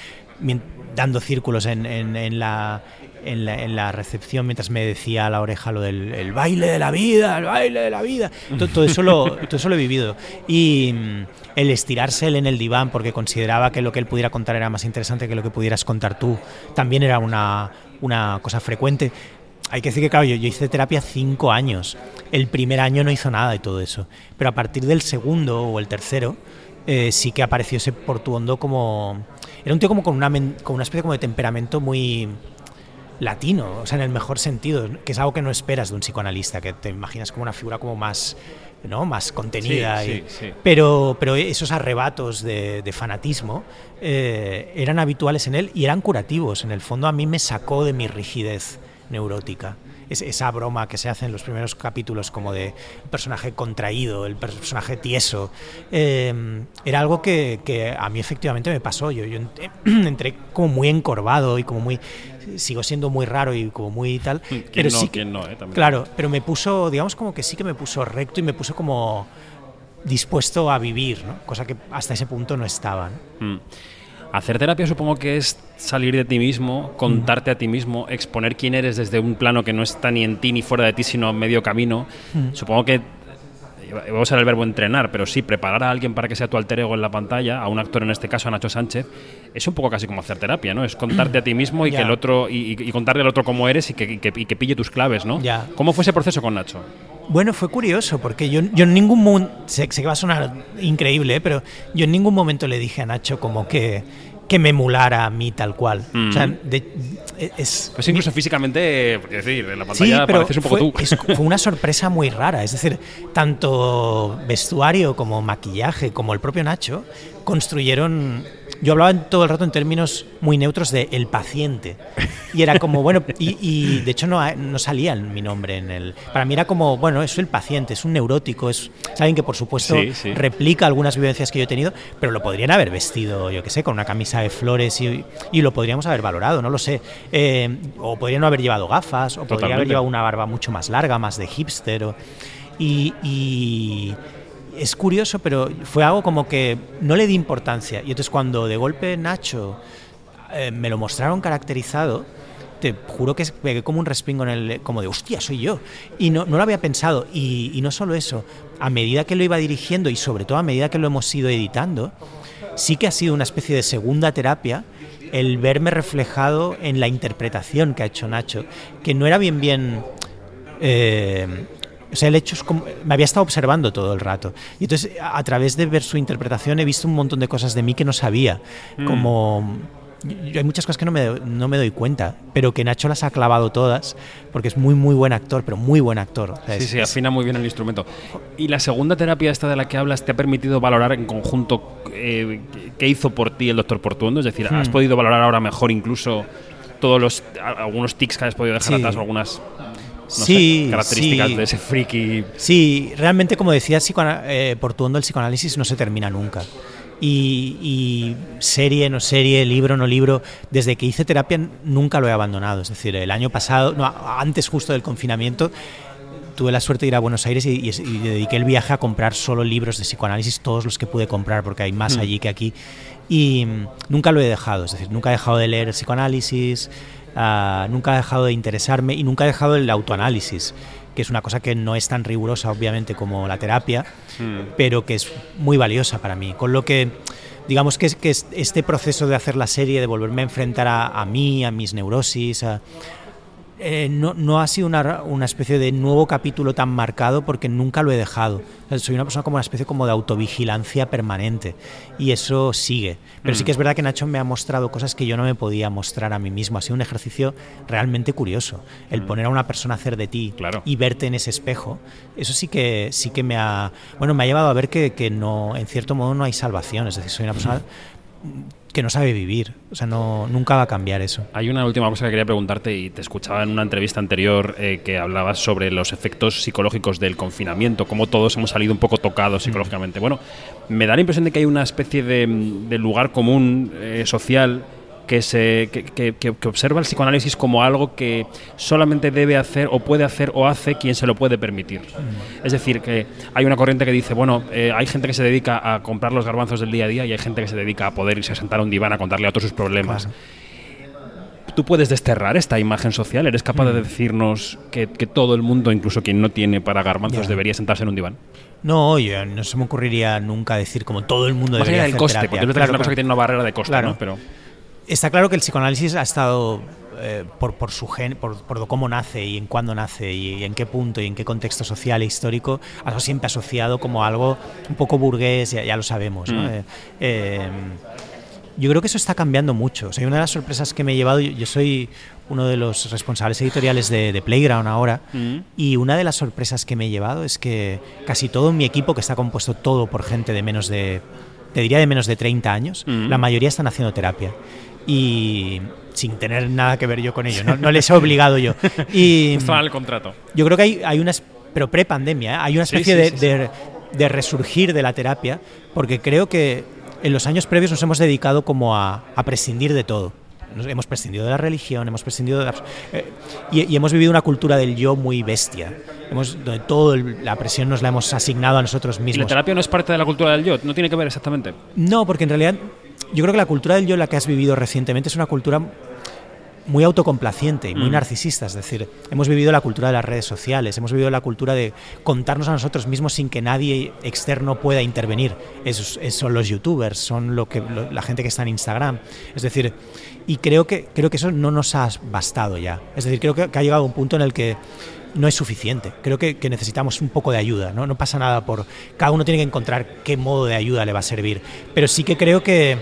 dando círculos en, en la, en la, en la, recepción mientras me decía a la oreja lo del el baile de la vida, el baile de la vida. Todo, todo, eso, lo, todo eso lo he vivido. Y mm, el estirarse él en el diván porque consideraba que lo que él pudiera contar era más interesante que lo que pudieras contar tú, también era una, una cosa frecuente. Hay que decir que, claro, yo, yo, hice terapia cinco años. El primer año no hizo nada de todo eso. Pero a partir del segundo o el tercero, eh, sí que apareció ese Portuondo como... Era un tío como con una, con una especie como de temperamento muy latino, o sea, en el mejor sentido, que es algo que no esperas de un psicoanalista, que te imaginas como una figura como más, ¿no? más contenida. Sí, y, sí, sí. Pero, pero esos arrebatos de, de fanatismo eh, eran habituales en él y eran curativos. En el fondo a mí me sacó de mi rigidez neurótica. Es, esa broma que se hace en los primeros capítulos como de personaje contraído, el personaje tieso, eh, era algo que, que, a mí efectivamente me pasó. Yo, yo entré como muy encorvado y como muy sigo siendo muy raro y como muy tal. pero no, sí que, no, eh? claro, pero me puso, digamos como que sí que me puso recto y me puso como dispuesto a vivir, ¿no? cosa que hasta ese punto no estaba. ¿no? Mm. Hacer terapia supongo que es salir de ti mismo, contarte a ti mismo, exponer quién eres desde un plano que no está ni en ti ni fuera de ti, sino medio camino. Mm. Supongo que voy a usar el verbo entrenar, pero sí, preparar a alguien para que sea tu alter ego en la pantalla, a un actor en este caso, a Nacho Sánchez, es un poco casi como hacer terapia, ¿no? Es contarte a ti mismo y que el otro y, y contarle al otro cómo eres y que, y que, y que pille tus claves, ¿no? ¿Cómo fue ese proceso con Nacho? Bueno, fue curioso, porque yo, yo en ningún momento, sé, sé que va a sonar increíble, ¿eh? pero yo en ningún momento le dije a Nacho como que, que me emulara a mí tal cual. Mm. O sea, de- es, Pues incluso físicamente, es decir, en la Sí, pantalla pero pareces un poco fue, tú. es- fue una sorpresa muy rara. Es decir, tanto vestuario como maquillaje, como el propio Nacho, construyeron. Yo hablaba en- todo el rato en términos muy neutros de el paciente. Y era como, bueno, y, y de hecho no, no salía mi nombre en el. Para mí era como, bueno, es el paciente, es un neurótico, es, es alguien que por supuesto Sí, sí. replica algunas vivencias que yo he tenido, pero lo podrían haber vestido, yo qué sé, con una camisa de flores y, y lo podríamos haber valorado, no lo sé. Eh, o podrían no haber llevado gafas, o podría haber llevado una barba mucho más larga, más de hipster. o- y, y es curioso, pero fue algo como que no le di importancia. Y entonces cuando de golpe Nacho eh, me lo mostraron caracterizado, te juro que pegué como un respingo en el, como de hostia, soy yo. Y no, no lo había pensado. Y, no solo eso, a medida que lo iba dirigiendo y sobre todo a medida que lo hemos ido editando, sí que ha sido una especie de segunda terapia el verme reflejado en la interpretación que ha hecho Nacho, que no era bien bien... eh, o sea, el hecho es como, me había estado observando todo el rato. Y entonces, a, a través de ver su interpretación, he visto un montón de cosas de mí que no sabía. Mm. Como, hay muchas cosas que no me, no me doy cuenta, pero que Nacho las ha clavado todas, porque es muy, muy buen actor, pero muy buen actor. sí, sí, afina muy bien el instrumento. ¿Y la segunda terapia esta de la que hablas te ha permitido valorar en conjunto eh, qué hizo por ti el doctor Portuondo? Es decir, ¿has hmm. podido valorar ahora mejor incluso todos los algunos tics que has podido dejar atrás, algunas sí, características de ese friki. Sí, realmente, como decía eh, Portuondo, el psicoanálisis no se termina nunca. Y, serie, no serie, libro, no libro, desde que hice terapia nunca lo he abandonado. Es decir, el año pasado, no, antes justo del confinamiento, tuve la suerte de ir a Buenos Aires y, dediqué el viaje a comprar solo libros de psicoanálisis, todos los que pude comprar, porque hay más mm. allí que aquí. Y nunca lo he dejado, es decir, nunca he dejado de leer el psicoanálisis, ah, nunca he dejado de interesarme y nunca he dejado el autoanálisis que es una cosa que no es tan rigurosa obviamente como la terapia, mm. pero que es muy valiosa para mí. Con lo que digamos que, es, que este proceso de hacer la serie, de volverme a enfrentar a, a mí, a mis neurosis, a, eh, no, no, ha sido una, una, especie de nuevo capítulo tan marcado porque nunca lo he dejado. soy una persona como una especie como de autovigilancia permanente y eso sigue. Pero sí que es mm. verdad que Nacho me ha mostrado cosas que yo no me podía mostrar a mí mismo. Ha sido un ejercicio realmente curioso. El mm. poner a una persona a hacer de ti y verte en ese espejo, eso sí que, sí que me ha... Bueno, me ha llevado a ver que, que no, en cierto modo no hay salvación. Es decir, soy una persona que no sabe vivir. O sea, no, nunca va a cambiar eso. Hay una última cosa que quería preguntarte y te escuchaba en una entrevista anterior eh, que hablabas sobre los efectos psicológicos del confinamiento, cómo todos hemos salido un poco tocados mm. psicológicamente. Bueno, me da la impresión de que hay una especie de, lugar común eh, social que, se, que, observa el psicoanálisis como algo que solamente debe hacer o puede hacer o hace quien se lo puede permitir. Es decir, que hay una corriente que dice, bueno, eh, hay gente que se dedica a comprar los garbanzos del día a día y hay gente que se dedica a poder irse a sentar a un diván a contarle a todos sus problemas. ¿Tú puedes desterrar esta imagen social? ¿Eres capaz de mm. decirnos que, todo el mundo, incluso quien no tiene para garbanzos, debería sentarse en un diván? No, oye, no se me ocurriría nunca decir como todo el mundo debería hacer coste, porque es una cosa que tiene una barrera de coste, ¿no? Pero... Está claro que el psicoanálisis ha estado eh, por, por, su gen, por, por, cómo nace y en cuándo nace y, en qué punto y en qué contexto social e histórico, ha sido siempre asociado como algo un poco burgués, ya, lo sabemos. Mm. Eh, eh, yo creo que eso está cambiando mucho. O sea, una de las sorpresas que me he llevado, yo, soy uno de los responsables editoriales de, Playground ahora, mm. y una de las sorpresas que me he llevado es que casi todo mi equipo, que está compuesto todo por gente de menos de, te diría de menos de 30 años, mm. la mayoría están haciendo terapia y sin tener nada que ver yo con ello, no, les he obligado yo. Y Estaba en el contrato. Yo creo que hay, hay una, pero pre-pandemia, ¿eh? hay una especie de, de, resurgir de la terapia, porque creo que en los años previos nos hemos dedicado como a, a prescindir de todo. Nos hemos prescindido de la religión, hemos prescindido de la, eh, y, hemos vivido una cultura del yo muy bestia, hemos, donde toda la presión nos la hemos asignado a nosotros mismos. ¿Y la terapia no es parte de la cultura del yo? ¿No tiene que ver exactamente? No, porque en realidad yo creo que la cultura del yo, la que has vivido recientemente, es una cultura muy autocomplaciente y muy mm. narcisista. Es decir, hemos vivido la cultura de las redes sociales, hemos vivido la cultura de contarnos a nosotros mismos sin que nadie externo pueda intervenir. Esos, son los youtubers, son lo que, la gente que está en Instagram. Es decir, y creo que, creo que eso no nos ha bastado ya. Es decir, creo que, ha llegado un punto en el que no es suficiente. Creo que, necesitamos un poco de ayuda. ¿no? no pasa nada por... Cada uno tiene que encontrar qué modo de ayuda le va a servir. Pero sí que creo que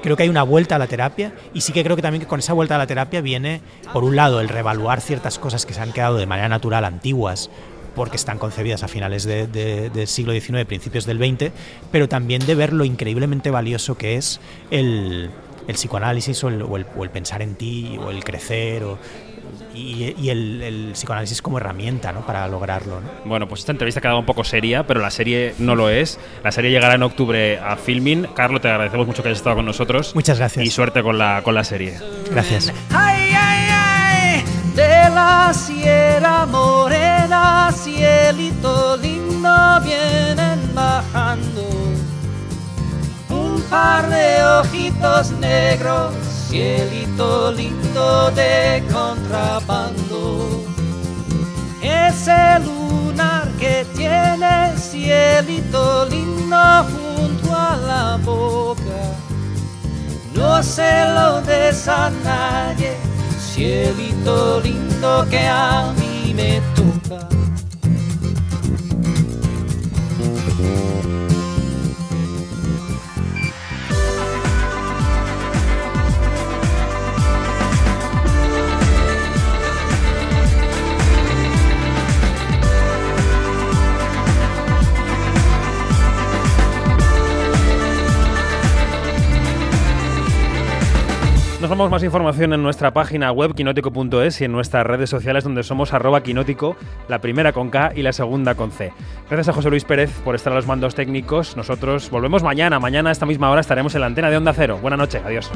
creo que hay una vuelta a la terapia y sí que creo que también que con esa vuelta a la terapia viene, por un lado, el revaluar ciertas cosas que se han quedado de manera natural antiguas porque están concebidas a finales del siglo XIX, principios del XX, pero también de ver lo increíblemente valioso que es el, psicoanálisis o el, o el, pensar en ti o el crecer o y, el, psicoanálisis como herramienta ¿no? para lograrlo. Bueno, pues esta entrevista ha quedado un poco seria, pero la serie no lo es. La serie llegará en octubre a Filmin. Carlos, te agradecemos mucho que hayas estado con nosotros. Muchas gracias. Y suerte con la, con la serie. Gracias. Ay, ay, ay, de la Sierra Morena, cielito lindo, vienen bajando un par de ojitos negros cielito lindo de contrabando. Ese lunar que tiene cielito lindo junto a la boca. No se lo des a nadie, cielito lindo que a mí me toca. Recordamos más información en nuestra página web quinótico.es y en nuestras redes sociales donde somos arroba quinótico, la primera con K y la segunda con C. Gracias a José Luis Pérez por estar a los mandos técnicos. Nosotros volvemos mañana. Mañana a esta misma hora estaremos en la antena de Onda Cero. Buenas noches. Adiós.